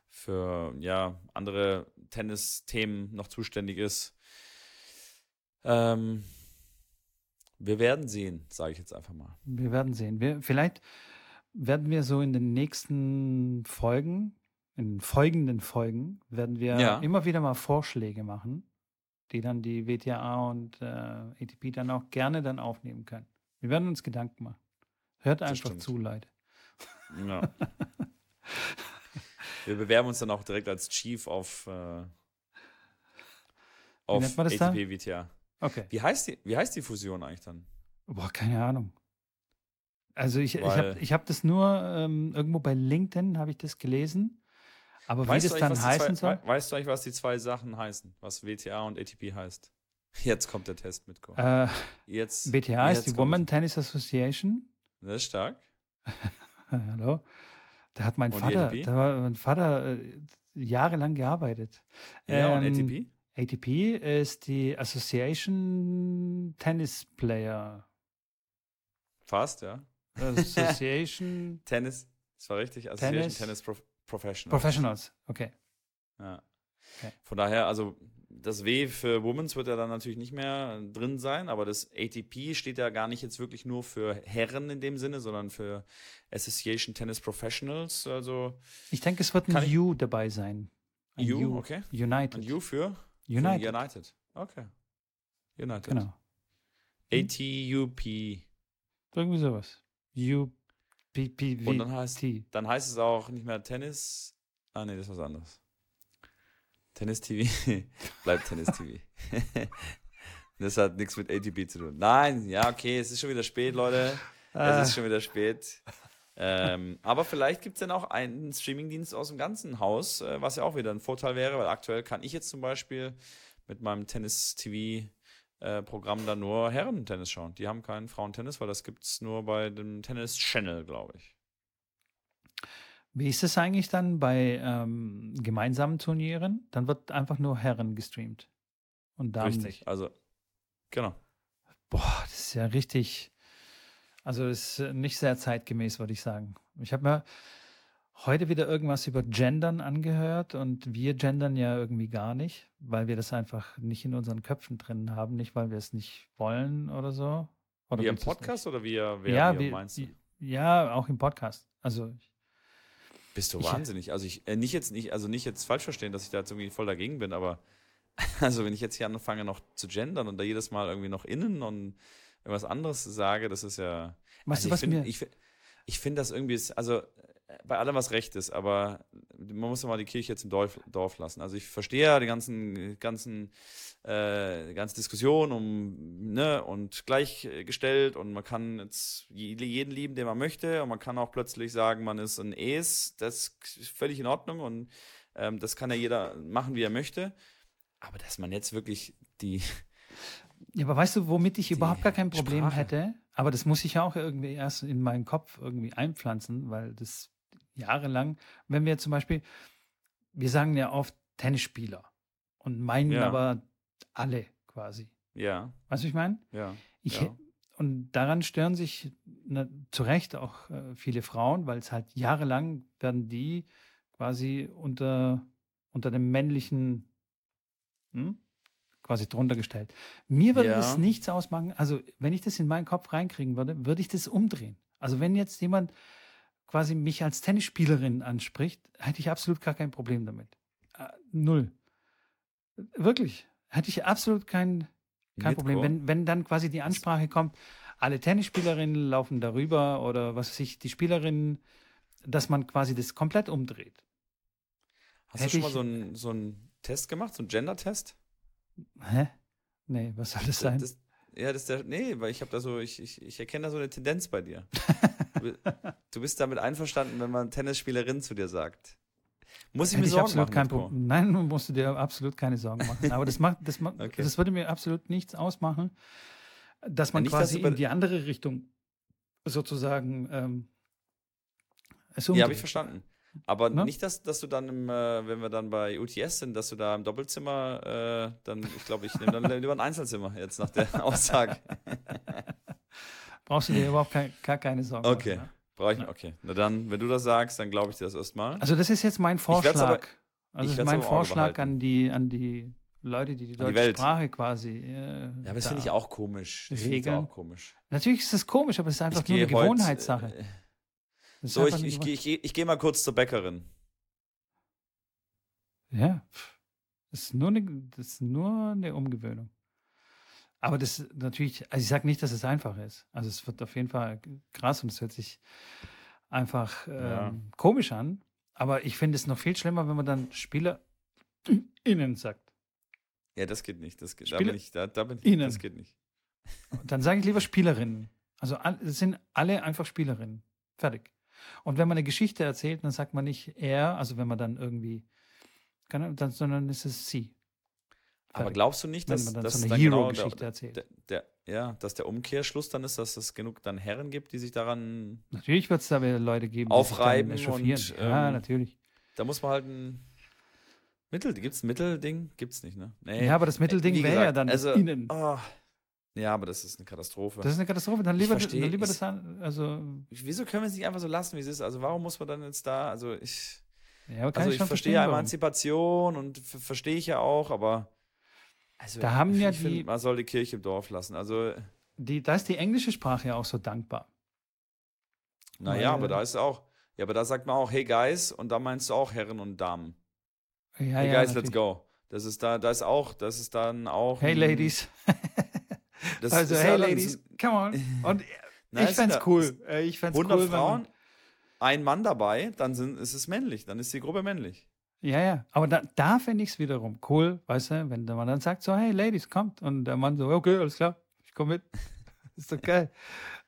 für ja, andere Tennisthemen noch zuständig ist. Ähm, wir werden sehen, sage ich jetzt einfach mal. Wir werden sehen. Wir, vielleicht werden wir so in den nächsten Folgen, in den folgenden Folgen, werden wir Ja. immer wieder mal Vorschläge machen, die dann die WTA und äh, ATP dann auch gerne dann aufnehmen können. Wir werden uns Gedanken machen. Hört einfach zu, Leute. Ja. wir bewerben uns dann auch direkt als Chief auf, äh, auf nennt man das da? ATP WTA. Okay. Wie heißt, die, wie heißt die Fusion eigentlich dann? Boah, keine Ahnung. Also ich, ich habe ich hab das nur ähm, irgendwo bei LinkedIn habe ich das gelesen. Aber Weißt wie du das dann was die heißen zwei, soll? wei- Weißt du eigentlich, was die zwei Sachen heißen? Was WTA und ATP heißt? Jetzt kommt der Test mit. Äh, Jetzt. WTA ist die Women Tennis Association. Das ist stark. Hallo. Da hat mein Und Vater, da war mein Vater äh, jahrelang gearbeitet. Ja, und Ähm, ATP? ATP ist die Association Tennis Player. Fast, ja. Association Tennis. Das war richtig. Association Tennis- Tennis, Prof Professional. Professionals. Okay. Ja. Okay. Von daher, also das W für Womens wird ja dann natürlich nicht mehr drin sein, aber das ATP steht ja gar nicht jetzt wirklich nur für Herren in dem Sinne, sondern für Association Tennis Professionals. Also Ich denke, es wird ein U dabei sein. Ein U, okay. United. Und U für? United. Für United. Okay. United. Genau. ATUP. Irgendwie sowas. U P P V Und dann heißt, T. dann heißt es auch nicht mehr Tennis. Ah, nee, das ist was anderes. Tennis TV. Bleibt Tennis TV. das hat nichts mit ATP zu tun. Nein, ja, okay, es ist schon wieder spät, Leute. Ah. Es ist schon wieder spät. ähm, aber vielleicht gibt es dann auch einen Streamingdienst aus dem ganzen Haus, äh, was ja auch wieder ein Vorteil wäre, weil aktuell kann ich jetzt zum Beispiel mit meinem Tennis-TV-Programm dann nur Herren-Tennis schauen. Die haben keinen Frauentennis, weil das gibt es nur bei dem Tennis-Channel, glaube ich. Wie ist es eigentlich dann bei ähm, gemeinsamen Turnieren? Dann wird einfach nur Herren gestreamt. Und Damen Richtig. nicht. Also, genau. Boah, das ist ja richtig. Also ist äh, nicht sehr zeitgemäß, würde ich sagen. Ich habe mir heute wieder irgendwas über Gendern angehört und wir gendern ja irgendwie gar nicht, weil wir das einfach nicht in unseren Köpfen drin haben, nicht weil wir es nicht wollen oder so. Oder Wie im Podcast oder wie, wer, ja, wie meinst du? ja, auch im Podcast. Also Bist du Ich- wahnsinnig. Also ich, äh, nicht jetzt nicht, also nicht jetzt falsch verstehen, dass ich da jetzt irgendwie voll dagegen bin, aber also wenn ich jetzt hier anfange noch zu gendern und da jedes Mal irgendwie noch innen und irgendwas anderes sage, das ist ja. Weißt also du, was ich finde, mir- ich, find- ich finde das irgendwie ist, also bei allem was recht ist, aber man muss ja mal die Kirche jetzt im Dorf, Dorf lassen. Also ich verstehe ja die ganzen, ganzen, äh, ganze Diskussion um, ne, und gleichgestellt und man kann jetzt je- jeden lieben, den man möchte und man kann auch plötzlich sagen, man ist ein Es, das ist völlig in Ordnung und ähm, das kann ja jeder machen, wie er möchte. Aber dass man jetzt wirklich die, Ja, aber weißt du, womit ich überhaupt gar kein Problem Sprache. hätte? Aber das muss ich ja auch irgendwie erst in meinen Kopf irgendwie einpflanzen, weil das jahrelang, wenn wir zum Beispiel, wir sagen ja oft Tennisspieler und meinen Ja. aber alle quasi. ja, Weißt du, was ich meine? ja, Ich, Ja. Und daran stören sich ne, zu Recht auch äh, viele Frauen, weil es halt jahrelang werden die quasi unter, unter dem männlichen hm, quasi drunter gestellt. Mir würde Ja. das nichts ausmachen. Also, wenn ich das in meinen Kopf reinkriegen würde, würde ich das umdrehen. Also, wenn jetzt jemand quasi mich als Tennisspielerin anspricht, hätte ich absolut gar kein Problem damit. Äh, null. Wirklich. Hätte ich absolut kein, kein. Problem. Wenn, wenn dann quasi die Ansprache kommt, alle Tennisspielerinnen laufen darüber oder was weiß ich, die Spielerinnen, dass man quasi das komplett umdreht. Hast du Hätte schon mal so einen so einen Test gemacht, so einen Gender-Test? Hä? Nee, was soll das sein? Das, ja, das ist der, nee, weil ich habe da so, ich, ich, ich erkenne da so eine Tendenz bei dir. Du, bi- du bist damit einverstanden, wenn man Tennisspielerin zu dir sagt. Muss ich mir ich Sorgen absolut machen, kein? Problem. Nein, musst du dir absolut keine Sorgen machen. Aber das macht, das, macht, Okay. das würde mir absolut nichts ausmachen, dass man Ja, nicht, dass quasi bei- in die andere Richtung sozusagen ähm, es Ja, habe ich verstanden. Aber Ne? nicht, dass, dass du dann, im, äh, wenn wir dann bei UTS sind, dass du da im Doppelzimmer, äh, dann, ich glaube, ich nehme dann lieber ein Einzelzimmer jetzt nach der Aussage. Brauchst du dir überhaupt kein, gar keine Sorgen Okay. machen. Ne? Brauche ich, okay. Na dann, wenn du das sagst, dann glaube ich dir das erstmal. Also das ist jetzt mein Vorschlag. aber- also ich das ist mein Vorschlag an die, an die Leute, die die die deutsche Welt. Sprache quasi. Äh, Ja, aber das da- finde ich auch komisch. Das finde ich auch komisch. Natürlich ist es komisch, aber es ist einfach Ich nur eine heute, Gewohnheitssache. äh, Das So, ich, ich, ich, gehe- ich gehe mal kurz zur Bäckerin. Ja, das ist nur eine, das ist nur eine Umgewöhnung. Aber das natürlich, also ich sage nicht, dass es einfach ist. Also es wird auf jeden Fall krass und es hört sich einfach ähm, Ja. komisch an. Aber ich finde es noch viel schlimmer, wenn man dann SpielerInnen sagt. Ja, das geht nicht. Das geht, da bin ich, da, da bin ich, Ihnen. das geht nicht. Dann sage ich lieber Spielerinnen. Also es sind alle einfach Spielerinnen. Fertig. Und wenn man eine Geschichte erzählt, dann sagt man nicht er, also wenn man dann irgendwie, keine- dann, sondern ist es sie. Aber glaubst du nicht, dass, man dann dass so eine dann genau der, erzählt. der, der, ja, dass der Umkehrschluss dann ist, dass es genug dann Herren gibt, die sich daran, Natürlich wird es da Leute geben, die Aufreiben echauffieren. und, ja, ähm, natürlich. da muss man halt ein Mittel, gibt es ein Mittelding? Gibt es nicht, ne? Nee. Ja, aber das Mittelding wäre ja dann also, innen. oh, ja, aber das ist eine Katastrophe. Das ist eine Katastrophe. Dann lieber, versteh- dann lieber ich- das an, also Wieso können wir es nicht einfach so lassen, wie es ist? Also warum muss man dann jetzt da, also ich, ja, also ich schon verstehe verstehen, warum. Emanzipation und ver- verstehe ich ja auch, aber also Da haben ja ich find, die- man soll die Kirche im Dorf lassen. Also Die, da ist die englische Sprache ja auch so dankbar. Naja, Weil- aber da ist auch, ja, aber da sagt man auch, hey Guys, und da meinst du auch Herren und Damen. Ja, hey ja, Guys, let's natürlich. go. Das ist da, da ist auch, das ist dann auch. Hey Ladies. Also hey Ladies, come on. Und Na, ich es fänd's da- cool. Äh, Ich fänd's 100 cool, wenn Frauen, man, ein Mann dabei, dann sind, ist es männlich, dann ist die Gruppe männlich. Ja, ja. Aber da, da fände ich es wiederum cool, weißt du, wenn der Mann dann sagt so, hey Ladies, kommt. Und der Mann so, okay, alles klar, ich komme mit. ist doch geil.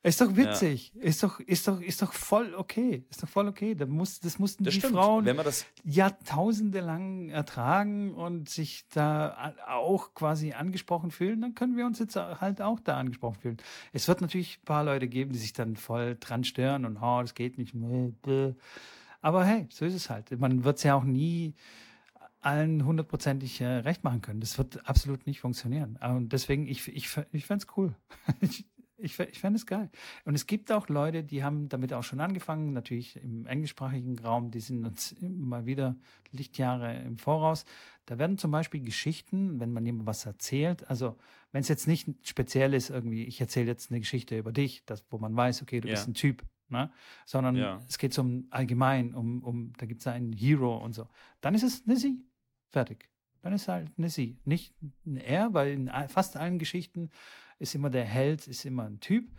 Ist doch witzig. Ist doch, ist doch, ist doch voll okay. Ist doch voll okay. Da muss, das mussten Das die stimmt. Frauen Wenn man das, Jahrtausende lang ertragen und sich da auch quasi angesprochen fühlen, dann können wir uns jetzt halt auch da angesprochen fühlen. Es wird natürlich ein paar Leute geben, die sich dann voll dran stören und, oh, das geht nicht. bäh. Aber hey, so ist es halt. Man wird es ja auch nie allen hundertprozentig äh, recht machen können. Das wird absolut nicht funktionieren. Und deswegen, ich, ich, ich fände es cool. ich ich, fä- ich fände es geil. Und es gibt auch Leute, die haben damit auch schon angefangen, natürlich im englischsprachigen Raum, die sind uns immer wieder Lichtjahre im Voraus. Da werden zum Beispiel Geschichten, wenn man jemandem was erzählt, also wenn es jetzt nicht speziell ist, irgendwie, ich erzähle jetzt eine Geschichte über dich, das, wo man weiß, okay, du Ja. bist ein Typ, ne? sondern Ja. es geht um allgemein, um, um da gibt es einen Hero und so. Dann ist es eine Sie. Fertig. Dann ist halt eine Sie. Nicht ein Er, weil in fast allen Geschichten ist immer der Held, ist immer ein Typ.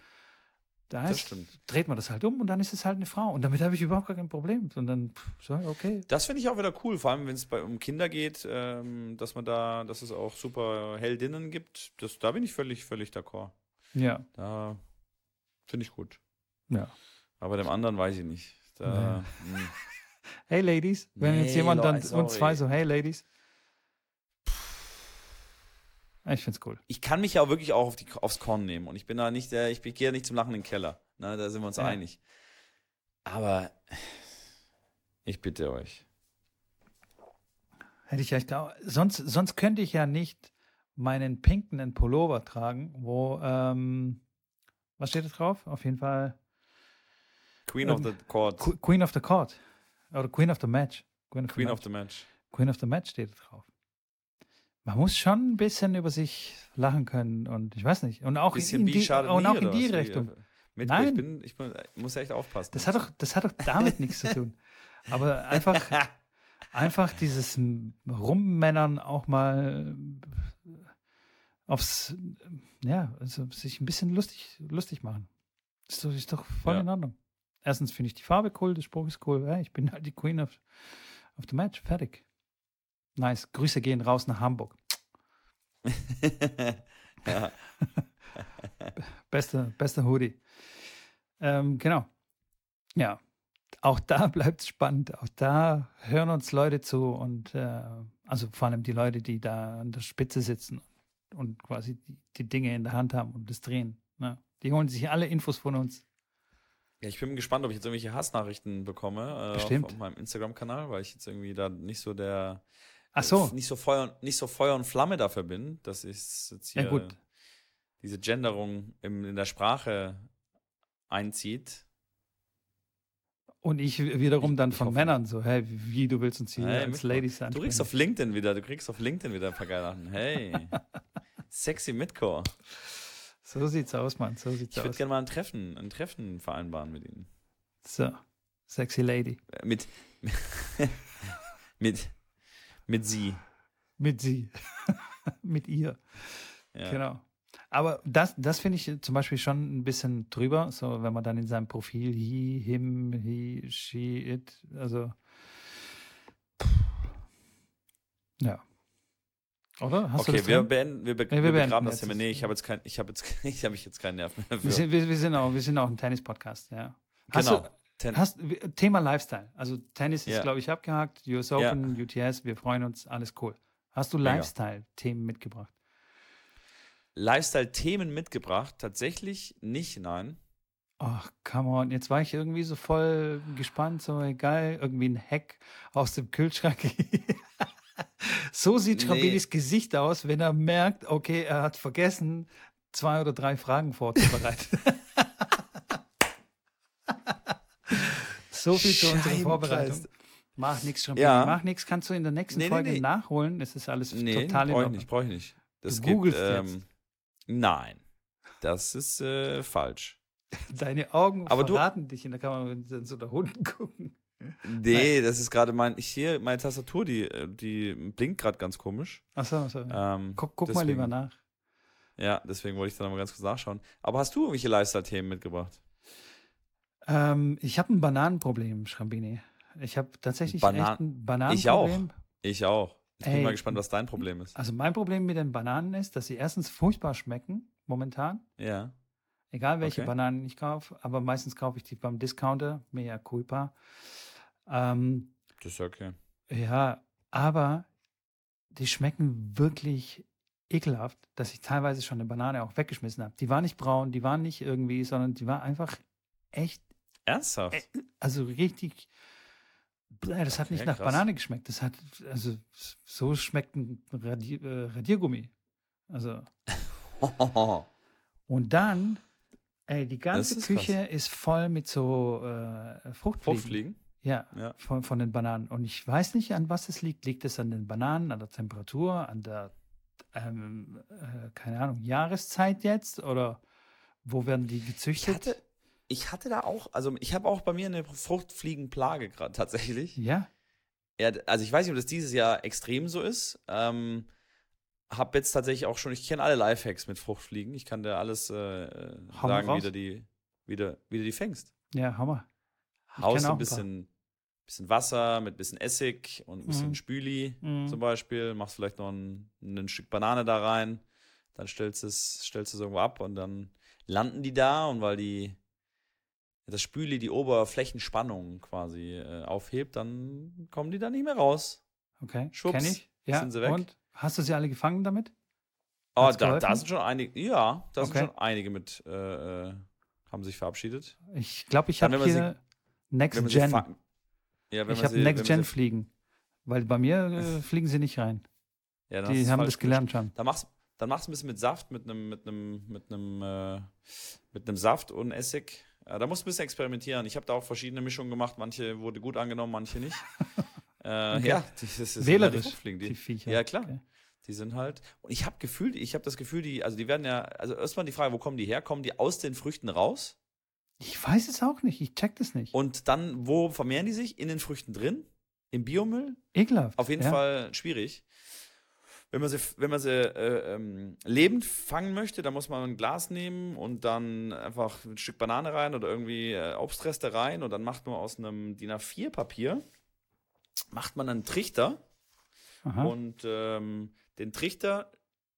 Da Das heißt, dreht man das halt um und dann ist es halt eine Frau. Und damit habe ich überhaupt gar kein Problem. Pff, so, okay. das finde ich auch wieder cool, vor allem wenn es um Kinder geht, ähm, dass man da, dass es auch super Heldinnen gibt. Das, da bin ich völlig, völlig d'accord. Ja. Da finde ich gut. ja. Aber dem anderen weiß ich nicht. Da, hm. Hey Ladies, wenn jetzt Nee, jemand dann uns zwei so, hey Ladies. Ich find's cool. ich kann mich ja auch wirklich auch auf die, aufs Korn nehmen. Und ich bin da nicht der, ich gehe ja nicht zum Lachen in den Keller. Ne, da sind wir uns Ja. einig. Aber ich bitte euch. Hätte ich echt auch. Sonst, sonst könnte ich ja nicht meinen pinken Pullover tragen, wo, ähm, was steht da drauf? Auf jeden Fall Queen of the Court. Qu- Queen of the Court. Oder Queen of the Match. Queen of the, Queen Match. of the Match. Queen of the Match steht drauf. Man muss schon ein bisschen über sich lachen können und ich weiß nicht. Und auch Bisschen in die, schade und auch in die Richtung. äh, Mit, Nein. Ich, bin, ich, bin, ich muss echt aufpassen. Das hat doch, das hat doch damit nichts zu tun. Aber einfach, einfach dieses Rummännern auch mal aufs, ja, also sich ein bisschen lustig, lustig machen. Ist doch, ist doch voll Ja. in Ordnung. Erstens finde ich die Farbe cool, der Spruch ist cool. Ja, ich bin halt die Queen of, of the Match. Fertig. Nice. Grüße gehen raus nach Hamburg. ja. Beste, beste Hoodie. Ähm, genau. Ja. auch da bleibt es spannend. Auch da hören uns Leute zu und äh, also vor allem die Leute, die da an der Spitze sitzen und quasi die, die Dinge in der Hand haben und das drehen. Ne? Die holen sich alle Infos von uns. Ja, ich bin gespannt, ob ich jetzt irgendwelche Hassnachrichten bekomme äh, auf, auf, meinem Instagram-Kanal, weil ich jetzt irgendwie da nicht so der Ach so. nicht so Feuer, nicht so Feuer und Flamme dafür bin, dass ich jetzt hier ja, diese Genderung im, in der Sprache einzieht. Und ich wiederum dann von Männern so, hey, wie du willst uns hier hey, als Ladies ansprechen. Du kriegst auf LinkedIn wieder, du kriegst auf LinkedIn wieder ein paar geile Sachen. Hey, sexy Midcore. So sieht's aus, Mann. So sieht's ich aus. Ich würde gerne mal ein Treffen, ein Treffen vereinbaren mit Ihnen. So, sexy Lady. Äh, mit, mit, mit Sie. Mit Sie. mit ihr. Ja. Genau. Aber das, das finde ich zum Beispiel schon ein bisschen drüber, so wenn man dann in seinem Profil he, him, he, she, it, also ja. Oder? Hast okay, wir beenden, wir, be nee, wir, begraben das Thema. Nee, ich habe jetzt kein, ich habe jetzt, ich habe jetzt keinen Nerv mehr. Wir sind, wir, wir, sind auch, wir sind auch ein Tennis-Podcast, ja. Hast genau. Du, hast, Thema Lifestyle. Also Tennis ist, ja. glaube ich, abgehakt. US Open, ja. UTS, wir freuen uns, alles cool. Hast du Lifestyle-Themen mitgebracht? Lifestyle-Themen mitgebracht? Tatsächlich nicht, nein. Ach, come on. Jetzt war ich irgendwie so voll gespannt, so egal, irgendwie ein Hack aus dem Kühlschrank. so sieht Schrabinis nee. Gesicht aus, wenn er merkt, okay, er hat vergessen, zwei oder drei Fragen vorzubereiten. so viel zu unserer Vorbereitung. Mach nichts, Schrambini. Ja. Mach nichts, kannst du in der nächsten nee, Folge nee, nachholen. Es ist alles nee, total in Ordnung. ich nicht, brauche ich nicht. Das du gibt, ähm, Nein, das ist äh, falsch. Deine Augen Aber verraten du, dich in der Kamera, wenn sie so da unten gucken. Nee, das ist gerade mein, ich hier, meine Tastatur, die, äh, die blinkt gerade ganz komisch. Achso, achso. Ähm, guck, guck deswegen, mal lieber nach. Ja, deswegen wollte ich da nochmal ganz kurz nachschauen. Aber hast du irgendwelche Lifestyle-Themen mitgebracht? Ähm, ich habe ein Bananenproblem, Schrambini. Ich habe tatsächlich Banan echt ein Bananenproblem. Ich auch. Ich auch. Ich bin Ey, mal gespannt, was dein Problem ist. Also mein Problem mit den Bananen ist, dass sie erstens furchtbar schmecken, momentan. Ja. Egal welche okay. Bananen ich kaufe, aber meistens kaufe ich die beim Discounter, mea culpa. Ähm, das ist okay. Ja, aber die schmecken wirklich ekelhaft, dass ich teilweise schon eine Banane auch weggeschmissen habe. Die war nicht braun, die war nicht irgendwie, sondern die war einfach echt. Ernsthaft? Äh, also richtig das hat nicht nach krass. Banane geschmeckt. Das hat, also, so schmeckt ein Radier, äh, Radiergummi. Also. und dann, ey, die ganze ist Küche krass. ist voll mit so äh, Fruchtfliegen. Fruchtfliegen? Ja, ja. Von, von den Bananen. Und ich weiß nicht, an was es liegt. Liegt es an den Bananen, an der Temperatur, an der, ähm, äh, keine Ahnung, Jahreszeit jetzt? Oder wo werden die gezüchtet? Ich hatte, ich hatte da auch, also ich habe auch bei mir eine Fruchtfliegenplage gerade tatsächlich. Ja. Ja, also ich weiß nicht, ob das dieses Jahr extrem so ist. Ähm, hab jetzt tatsächlich auch schon, ich kenne alle Lifehacks mit Fruchtfliegen. Ich kann dir alles äh, sagen, wie du die, wie du, wie du die fängst. Ja, Hammer. Haust ein bisschen, ein bisschen Wasser mit bisschen Essig und ein bisschen mhm. Spüli mhm. zum Beispiel. Machst vielleicht noch ein, ein Stück Banane da rein. Dann stellst du es, stellst es irgendwo ab und dann landen die da und weil die das Spüli die Oberflächenspannung quasi äh, aufhebt, dann kommen die da nicht mehr raus. Okay, Schwupps, kenn ich. Ja, sind sie weg. und hast du sie alle gefangen damit? Oh, da, da, sind schon einige, ja, da okay. sind schon einige mit, äh, äh, haben sich verabschiedet. Ich glaube, ich habe hier sie, Next Gen. Ja, ich habe Next Gen fliegen, weil bei mir äh, fliegen sie nicht rein. Ja, die haben das gelernt schon. Da machst, dann machst du ein bisschen mit Saft, mit einem, mit einem, mit einem, äh, mit einem Saft und Essig ja, da musst du ein bisschen experimentieren. Ich habe da auch verschiedene Mischungen gemacht. Manche wurde gut angenommen, manche nicht. äh, okay. Ja, das ist wählerisch. Die, die Viecher. Ja, klar. Okay. Die sind halt. Und ich habe Gefühl, ich habe das Gefühl, die, also die werden ja, also erstmal die Frage, wo kommen die her? Kommen die aus den Früchten raus? Ich weiß es auch nicht. Ich check das nicht. Und dann, wo vermehren die sich? In den Früchten drin? Im Biomüll? Ekelhaft. Auf jeden ja. Fall schwierig. Wenn man sie, wenn man sie äh, ähm, lebend fangen möchte, dann muss man ein Glas nehmen und dann einfach ein Stück Banane rein oder irgendwie äh, Obstreste rein und dann macht man aus einem DIN A4-Papier macht man einen Trichter Aha. und ähm, den Trichter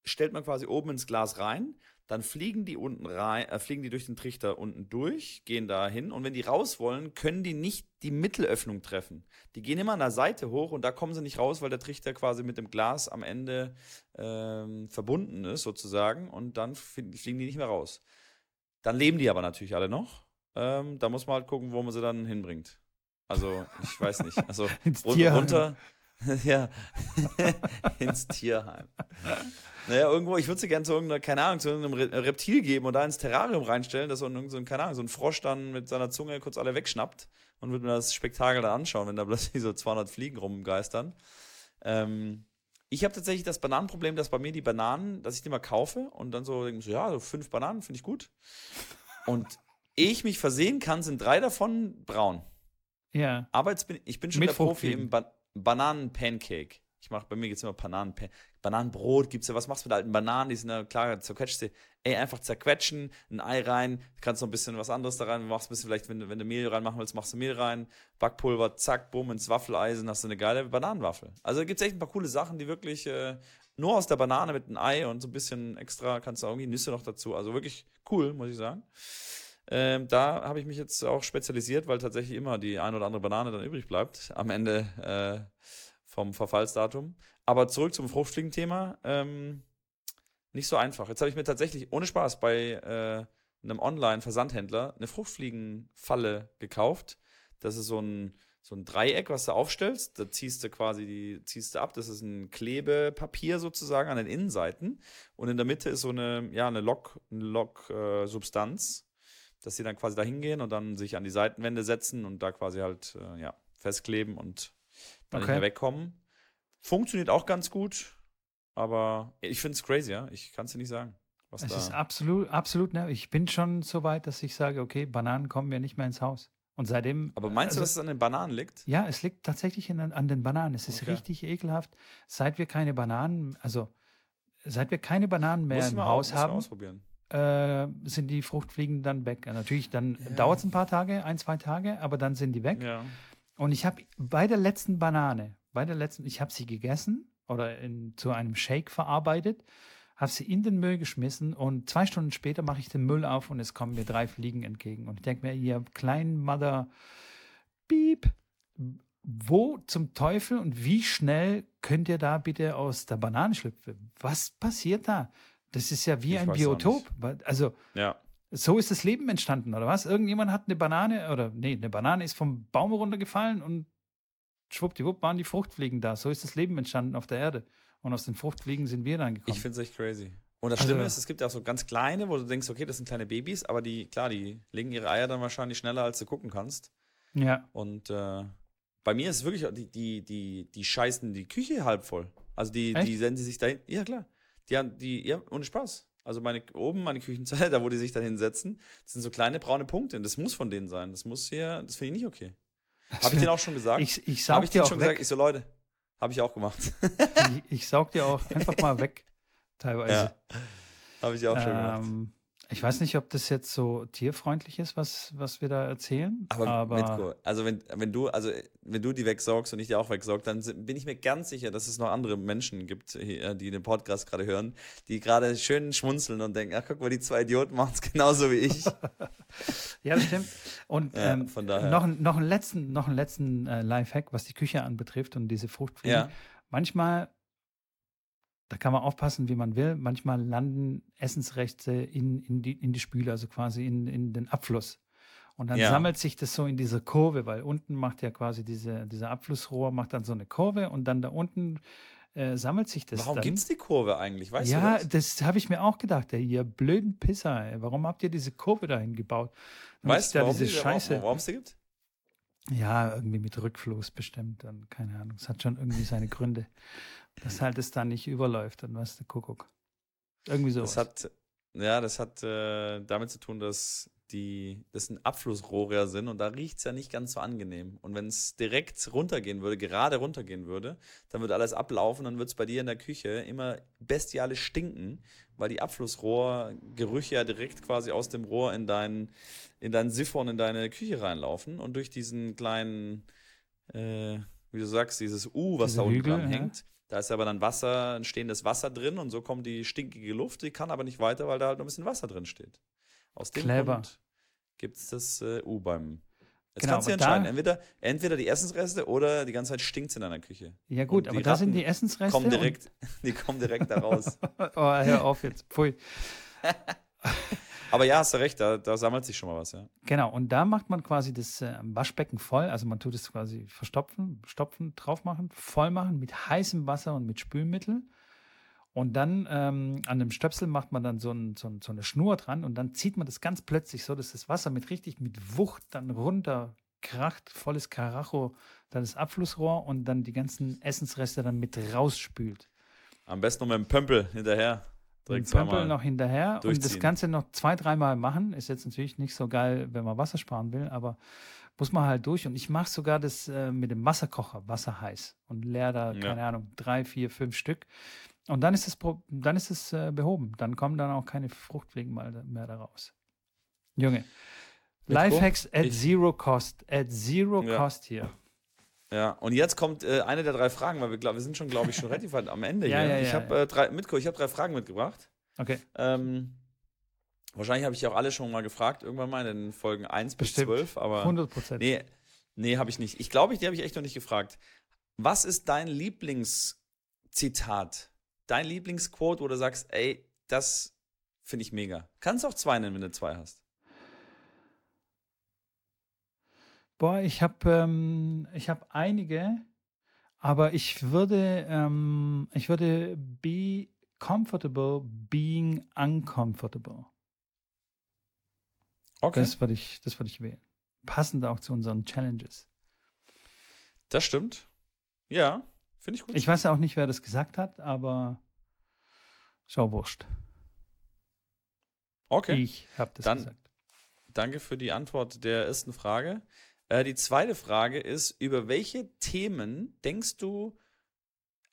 stellt man quasi oben ins Glas rein. Dann fliegen die unten rein, äh, fliegen die durch den Trichter unten durch, gehen da hin und wenn die raus wollen, können die nicht die Mittelöffnung treffen. Die gehen immer an der Seite hoch und da kommen sie nicht raus, weil der Trichter quasi mit dem Glas am Ende ähm, verbunden ist sozusagen und dann fliegen die nicht mehr raus. Dann leben die aber natürlich alle noch. Ähm, da muss man halt gucken, wo man sie dann hinbringt. Also, ich weiß nicht. Also runter. ja. ins Tierheim. Naja, irgendwo, ich würde sie gerne zu irgendeiner, keine Ahnung, zu irgendeinem Re- Reptil geben und da ins Terrarium reinstellen, dass so ein, so ein, keine Ahnung, so ein Frosch dann mit seiner Zunge kurz alle wegschnappt und würde mir das Spektakel dann anschauen, wenn da plötzlich so 200 Fliegen rumgeistern. Ähm, ich habe tatsächlich das Bananenproblem, dass bei mir die Bananen, dass ich die mal kaufe und dann so denke, so, ja, so fünf Bananen finde ich gut. Und ehe ich mich versehen kann, sind drei davon braun. Ja. Aber jetzt bin ich bin schon Mit der Profi im ba Bananen-Pancake. Ich mache bei mir geht's immer Bananen Bananenbrot, gibt's ja, was machst du mit alten Bananen, die sind ja klar, zerquetscht sie. Ey, einfach zerquetschen, ein Ei rein, kannst noch ein bisschen was anderes da rein, machst ein bisschen vielleicht, wenn, du- wenn du Mehl reinmachen willst, machst du Mehl rein, Backpulver, zack, bumm, ins Waffeleisen, hast du eine geile Bananenwaffel. Also da gibt's echt ein paar coole Sachen, die wirklich äh, nur aus der Banane mit einem Ei und so ein bisschen extra, kannst du irgendwie Nüsse noch dazu. Also wirklich cool, muss ich sagen. Ähm, da habe ich mich jetzt auch spezialisiert, weil tatsächlich immer die ein oder andere Banane dann übrig bleibt am Ende äh, vom Verfallsdatum. Aber zurück zum Fruchtfliegen-Thema. Ähm, nicht so einfach. Jetzt habe ich mir tatsächlich ohne Spaß bei äh, einem Online-Versandhändler eine Fruchtfliegenfalle gekauft. Das ist so ein, so ein Dreieck, was du aufstellst. Da ziehst du quasi die, ziehst du ab. Das ist ein Klebepapier sozusagen an den Innenseiten. Und in der Mitte ist so eine, ja, eine Lock, eine Lock-Substanz, dass sie dann quasi da hingehen und dann sich an die Seitenwände setzen und da quasi halt, äh, ja, festkleben und dann Okay. mehr wegkommen. Funktioniert auch ganz gut, aber ich finde es crazy, ja. Ich kann es dir nicht sagen. Was Es ist absolut, absolut, ne? Ich bin schon so weit, dass ich sage, okay, Bananen kommen mir nicht mehr ins Haus. Und seitdem. aber meinst du, also- dass es an den Bananen liegt? Ja, es liegt tatsächlich in, an den Bananen. Es ist Okay. richtig ekelhaft. Seit wir keine Bananen, also seit wir keine Bananen mehr Muss ich im Haus ich mal haben, ausprobieren. äh, sind die Fruchtfliegen dann weg. Ja, natürlich, dann dauert es ein paar Tage, ein, zwei Tage, aber dann sind die weg. Ja. Und ich habe bei der letzten Banane, bei der letzten, ich habe sie gegessen oder in, zu einem Shake verarbeitet, habe sie in den Müll geschmissen und zwei Stunden später mache ich den Müll auf und es kommen mir drei Fliegen entgegen. Und ich denke mir, ihr kleinen Mother, Piep, wo zum Teufel und wie schnell könnt ihr da bitte aus der Banane schlüpfen? Was passiert da? Das ist ja wie Ich ein Biotop. Also Ja. So ist das Leben entstanden, oder was? Irgendjemand hat eine Banane, oder nee, eine Banane ist vom Baum runtergefallen und schwuppdiwupp waren die Fruchtfliegen da. So ist das Leben entstanden auf der Erde. Und aus den Fruchtfliegen sind wir dann gekommen. Ich finde es echt crazy. Und das Also- Schlimme ist, es gibt ja auch so ganz kleine, wo du denkst, okay, das sind kleine Babys, aber die, klar, die legen ihre Eier dann wahrscheinlich schneller, als du gucken kannst. ja, Und äh, bei mir ist es wirklich, die, die, die, die scheißen die Küche halb voll. Also die, Echt? die senden sie sich dahin. Ja, klar. Die haben, die, ja, ohne Spaß. Also meine, oben meine Küchenzeile, da wo die sich dann hinsetzen, das sind so kleine braune Punkte. Und das muss von denen sein. Das muss hier, das finde ich nicht okay. Habe ich denen auch schon gesagt? ich, ich saug ich dir auch schon weg. gesagt? Ich so, Leute, habe ich auch gemacht. ich, ich saug dir auch einfach mal weg, teilweise. ja. Habe ich auch schon gemacht. Ich weiß nicht, ob das jetzt so tierfreundlich ist, was, was wir da erzählen. Aber, Aber, Mitko, also wenn, wenn du, also wenn du die wegsaugst und ich die auch wegsaug, dann bin ich mir ganz sicher, dass es noch andere Menschen gibt, die den Podcast gerade hören, die gerade schön schmunzeln und denken, ach guck mal, die zwei Idioten machen es genauso wie ich. ja, das stimmt. Und Ja, ähm, von daher. noch, noch einen letzten, noch einen letzten äh, Lifehack, was die Küche anbetrifft und diese Fruchtfliegen. Ja. Manchmal, da kann man aufpassen, wie man will, manchmal landen Essensreste in, in, die, in die Spüle, also quasi in, in den Abfluss. Und dann Ja. sammelt sich das so in dieser Kurve, weil unten macht ja quasi diese, dieser Abflussrohr, macht dann so eine Kurve und dann da unten äh, sammelt sich das Warum dann. gibt's die Kurve eigentlich? Weißt ja, du das? das habe ich mir auch gedacht, ey, ihr blöden Pisser, ey. warum habt ihr diese Kurve dahin gebaut? Damit Weißt es du, da warum diese die- Scheiße. warum es die gibt? Ja, irgendwie mit Rückfluss bestimmt, dann keine Ahnung. Es hat schon irgendwie seine Gründe, dass halt es dann nicht überläuft, dann was der Kuckuck. Irgendwie so. Das hat, ja, das hat äh, damit zu tun, dass die, das ein Abflussrohre ja sind und da riecht's ja nicht ganz so angenehm. Und wenn es direkt runtergehen würde, gerade runtergehen würde, dann würde alles ablaufen, dann wird's bei dir in der Küche immer bestialisch stinken, weil die Abflussrohrgerüche ja direkt quasi aus dem Rohr in dein, in dein Siphon, in deine Küche reinlaufen und durch diesen kleinen, äh, wie du sagst, dieses U, was Diese da unten Hügel, dran ja. Da ist aber dann Wasser, ein stehendes Wasser drin und so kommt die stinkige Luft, die kann aber nicht weiter, weil da halt noch ein bisschen Wasser drin steht. Aus dem Clever. Grund gibt es das äh, U beim. Jetzt Genau, kannst du entscheiden, entweder, entweder die Essensreste oder die ganze Zeit stinkt es in deiner Küche. Ja gut, aber die da sind Ratten die Essensreste. Kommen direkt, die kommen direkt da raus. Oh, hör auf jetzt. Pfui. Aber ja, hast du recht, da, da sammelt sich schon mal was, ja. Genau, und da macht man quasi das äh, Waschbecken voll. Also man tut es quasi verstopfen, stopfen, drauf machen, voll machen mit heißem Wasser und mit Spülmittel. Und dann ähm, an dem Stöpsel macht man dann so, ein, so, ein, so eine Schnur dran und dann zieht man das ganz plötzlich so, dass das Wasser mit richtig mit Wucht dann runterkracht, volles Karacho, dann das Abflussrohr und dann die ganzen Essensreste dann mit rausspült. Am besten noch mit dem Pömpel hinterher. Direkt Den Pömpel noch hinterher und das. Ganze noch zwei, dreimal machen. Ist jetzt natürlich nicht so geil, wenn man Wasser sparen will, aber muss man halt durch. Und ich mache sogar das äh, mit dem Wasserkocher, Wasser heiß und leer da, Ja. keine Ahnung, drei, vier, fünf Stück. Und dann ist es, dann ist es äh, behoben. Dann kommen dann auch keine Fruchtfliegen mal mehr da raus. Junge. Lifehacks at ich- zero cost. At zero Ja. cost hier. Ja, und jetzt kommt äh, eine der drei Fragen, weil wir, glaub, wir sind schon, glaube ich, schon relativ weit am Ende Ja, hier. ja, ich ja, habe äh, drei, Mitko, ich habe drei Fragen mitgebracht. Okay. Ähm, wahrscheinlich habe ich auch alle schon mal gefragt, irgendwann mal in den Folgen 1 bis Bestimmt. 12, aber 100 Prozent. nee, nee, habe ich nicht. Ich glaube, ich, die habe ich echt noch nicht gefragt. Was ist dein Lieblingszitat? Dein Lieblingsquote, wo du sagst, ey, das finde ich mega. Kannst auch zwei nennen, wenn du zwei hast. Boah, ich habe ähm, ich hab einige, aber ich würde, ähm, ich würde be comfortable being uncomfortable. Okay. Das, Das würde ich, das würde ich wählen. Passend auch zu unseren Challenges. stimmt. Ja, finde ich gut. Ich weiß ja auch nicht, wer das gesagt hat, aber schau wurscht. okay. Ich habe das Dann- gesagt. Danke für die Antwort der ersten Frage. Äh, die zweite Frage ist, über welche Themen denkst du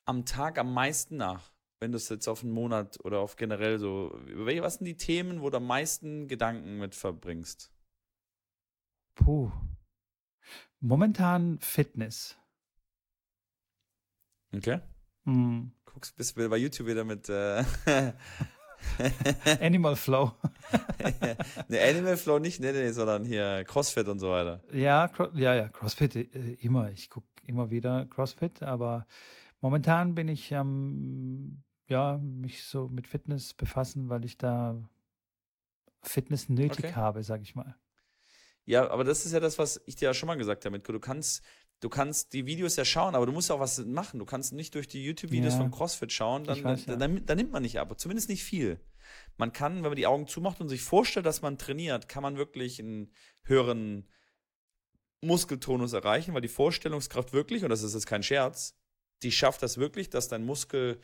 am Tag am meisten nach? Wenn du es jetzt auf einen Monat oder auf generell so, über welche, was sind die Themen, wo du am meisten Gedanken mit verbringst? Puh. Momentan Fitness. Okay. Hm. Guckst, bist du bei YouTube wieder mit äh, Animal Flow. ne, Animal Flow nicht, nee, nee, sondern hier CrossFit und so weiter. Ja, ja, ja, CrossFit äh, immer. Ich gucke immer wieder CrossFit, aber momentan bin ich ähm, ja mich so mit Fitness befassen, weil ich da Fitness nötig Okay. habe, sag ich mal. Ja, aber das ist ja das, was ich dir ja schon mal gesagt habe. Du kannst, du kannst die Videos ja schauen, aber du musst auch was machen. Du kannst nicht durch die YouTube-Videos Ja. von CrossFit schauen, dann, weiß, dann, ja. dann, dann nimmt man nicht ab. Zumindest nicht viel. Man kann, wenn man die Augen zumacht und sich vorstellt, dass man trainiert, kann man wirklich einen höheren Muskeltonus erreichen, weil die Vorstellungskraft wirklich, und das ist jetzt kein Scherz, die schafft das wirklich, dass dein Muskel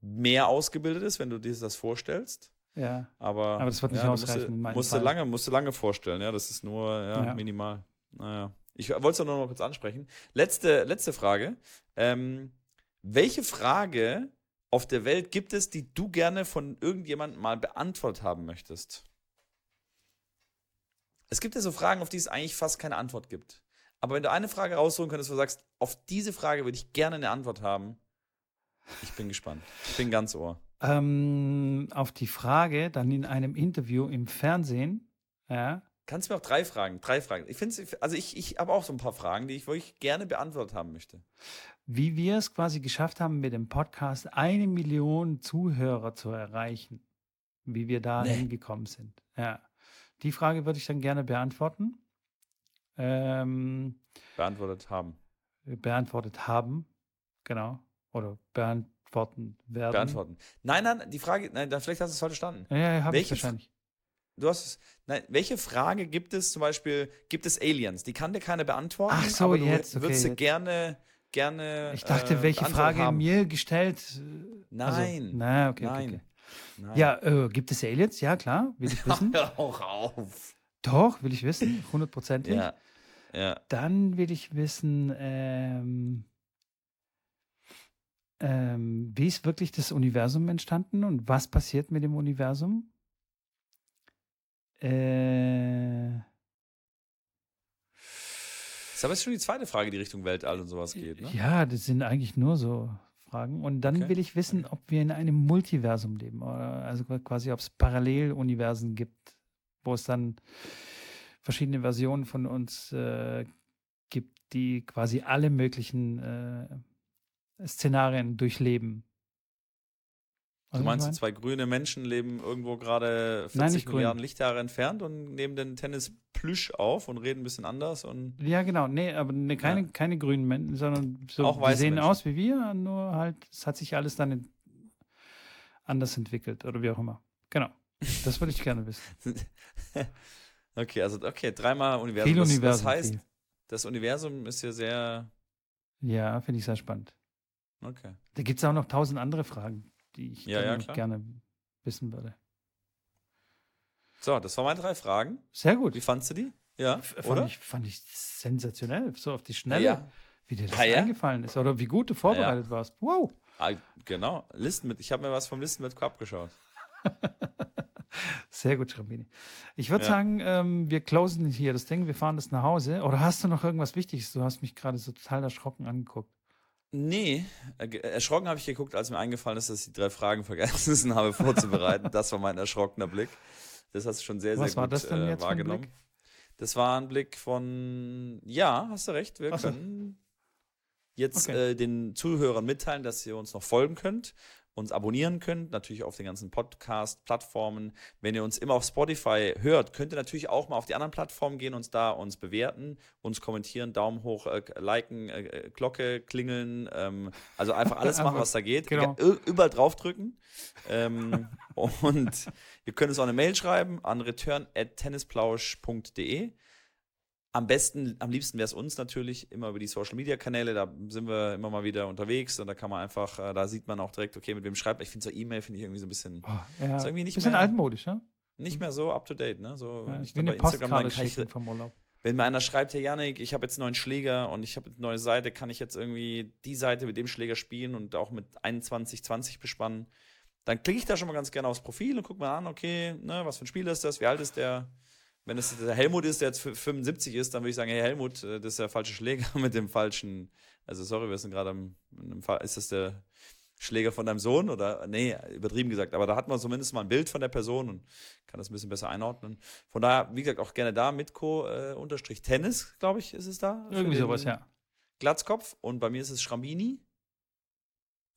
mehr ausgebildet ist, wenn du dir das vorstellst. Ja, Aber, Aber das wird nicht du ausreichen Musst, musst du lange, musst du lange vorstellen, ja. Das ist nur ja, Ja. minimal. Naja. Ich wollte es nur noch kurz ansprechen. Letzte, letzte Frage. Ähm, welche Frage auf der Welt gibt es, die du gerne von irgendjemandem mal beantwortet haben möchtest? Es gibt ja so Fragen, auf die es eigentlich fast keine Antwort gibt. Aber wenn du eine Frage rausholen könntest, wo du sagst, auf diese Frage würde ich gerne eine Antwort haben, ich bin gespannt. Ich bin ganz ohr. ähm, auf die Frage dann in einem Interview im Fernsehen, ja, Kannst du mir auch drei Fragen, drei Fragen. Ich finde, also ich, ich habe auch so ein paar Fragen, die ich wirklich gerne beantwortet haben möchte. wie wir es quasi geschafft haben, mit dem Podcast eine Million Zuhörer zu erreichen, wie wir da Nee. hingekommen sind. Ja, die Frage würde ich dann gerne beantworten. Ähm, Beantwortet haben. beantwortet haben, genau, oder beantworten werden. Beantworten. Nein, nein, die Frage, nein, vielleicht hast du es falsch verstanden. Ja, ja, habe ich wahrscheinlich. Du hast es, nein, welche Frage gibt es zum Beispiel, gibt es Aliens? Die kann dir keiner beantworten, Ach so, aber du jetzt, okay, würdest jetzt. gerne, gerne. Ich dachte, äh, welche Frage haben. mir gestellt? äh, Nein. Also, na, okay, Nein. okay, okay. Nein. Ja, äh, gibt es Aliens? Ja, klar, will ich wissen. Hör auch auf. Doch, will ich wissen, hundertprozentig. Ja. Ja. Dann will ich wissen, ähm, ähm, wie ist wirklich das Universum entstanden und was passiert mit dem Universum? Äh, Das ist aber jetzt schon die zweite Frage, die Richtung Weltall und sowas geht, ne? ja, das sind eigentlich nur so Fragen. Und dann Okay. will ich wissen, ob wir in einem Multiversum leben. Oder also quasi, ob es Paralleluniversen gibt, wo es dann verschiedene Versionen von uns äh, gibt, die quasi alle möglichen äh, Szenarien durchleben. Du Weißt meinst, ich zwei grüne Menschen leben irgendwo gerade 40 Nein, nicht grün. Milliarden Lichtjahre entfernt und nehmen den Tennis Plüsch auf und reden ein bisschen anders und? Ja, genau. Nee, aber ne, keine, Ja. keine grünen Menschen, sondern so, Auch die sehen Menschen. aus wie wir, nur halt, es hat sich alles dann anders entwickelt oder wie auch immer. Genau. Das würde ich gerne wissen. okay, also okay, dreimal Universum. Viel das, Universum. das heißt, viel. das Universum ist ja sehr Ja, finde ich sehr spannend. okay. Da gibt es auch noch tausend andere Fragen, die ich Ja, ja, gerne, wissen würde. So, das waren meine drei Fragen. Sehr gut. Wie fandst du die? Ja, F- oder? Fand ich, fand ich sensationell, so auf die Schnelle, Ja, wie dir das ja? eingefallen ist oder wie gut du vorbereitet warst. Wow. ah, genau. Listen mit. Ich habe mir was vom Listen mit abgeschaut. Sehr gut, Schrambini. Ich würde Ja. sagen, ähm, wir closen hier das Ding, wir fahren das nach Hause. Oder hast du noch irgendwas Wichtiges? Du hast mich gerade so total erschrocken angeguckt. Nee, äh, erschrocken habe ich geguckt, als mir eingefallen ist, dass ich die drei Fragen vergessen habe vorzubereiten. das war mein erschrockener Blick. Das hast du schon sehr, sehr Was gut war das denn äh, jetzt für ein wahrgenommen. Blick? Das war ein Blick von, ja, hast du recht, wir Ach so. können jetzt Okay. äh, den Zuhörern mitteilen, dass ihr uns noch folgen könnt, uns abonnieren könnt, natürlich auf den ganzen Podcast-Plattformen. Wenn ihr uns immer auf Spotify hört, könnt ihr natürlich auch mal auf die anderen Plattformen gehen, uns da uns bewerten, uns kommentieren, Daumen hoch, äh, liken, äh, äh, Glocke klingeln, ähm, also einfach alles machen, was da geht. genau. Überall draufdrücken. ähm, und ihr könnt uns auch eine Mail schreiben an return@tennisplausch.de. Am besten, am liebsten wäre es uns natürlich immer über die Social Media Kanäle. Da sind wir immer mal wieder unterwegs und da kann man einfach, äh, da sieht man auch direkt, okay, mit wem schreibt. man. Ich finde so E-Mail finde ich irgendwie so ein bisschen Oh, ja, Ist irgendwie nicht bisschen mehr- altmodisch, ne? nicht mehr so up to date, ne? So, Ja, ich glaub, bei Instagram dann kann ich, vom Urlaub. wenn mir einer schreibt, hey Janik, ich habe jetzt einen neuen Schläger und ich habe eine neue Seite, kann ich jetzt irgendwie die Seite mit dem Schläger spielen und auch mit 21, 20 bespannen, dann klicke ich da schon mal ganz gerne aufs Profil und gucke mal an, okay, ne, was für ein Spieler ist das, wie alt ist der? Wenn es der Helmut ist, der jetzt f- 75 ist, dann würde ich sagen, hey Helmut, äh, das ist der falsche Schläger mit dem falschen, also sorry, wir sind gerade am, ist das der Schläger von deinem Sohn oder, nee, übertrieben gesagt, aber da hat man zumindest mal ein Bild von der Person und kann das ein bisschen besser einordnen. Von daher, wie gesagt, auch gerne da, Mitko, äh, unterstrich Tennis, glaube ich, ist es da. Irgendwie sowas, ja. Glatzkopf und bei mir ist es Schrambini.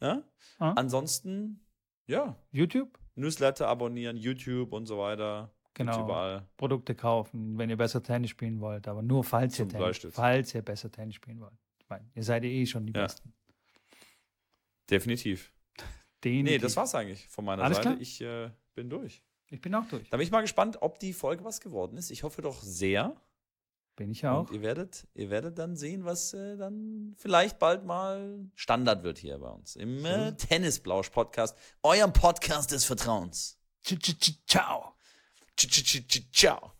Ja? Ah. Ansonsten, ja, YouTube? Newsletter abonnieren, YouTube und so weiter. Genau. Produkte kaufen, wenn ihr besser Tennis spielen wollt, aber nur falls ihr Tennis, falls ihr besser Tennis spielen wollt. Ich meine, ihr seid ja eh schon die Ja. Besten. Definitiv. Den Nee, das war's eigentlich von meiner Alles Seite. klar? Ich äh, bin durch. Ich bin auch durch. Da bin ich mal gespannt, ob die Folge was geworden ist. Ich hoffe doch sehr. Bin ich auch. Und ihr werdet, ihr werdet dann sehen, was äh, dann vielleicht bald mal Standard wird hier bei uns im äh, Tennisblausch-Podcast, eurem Podcast des Vertrauens. Ciao. 去去去去叫。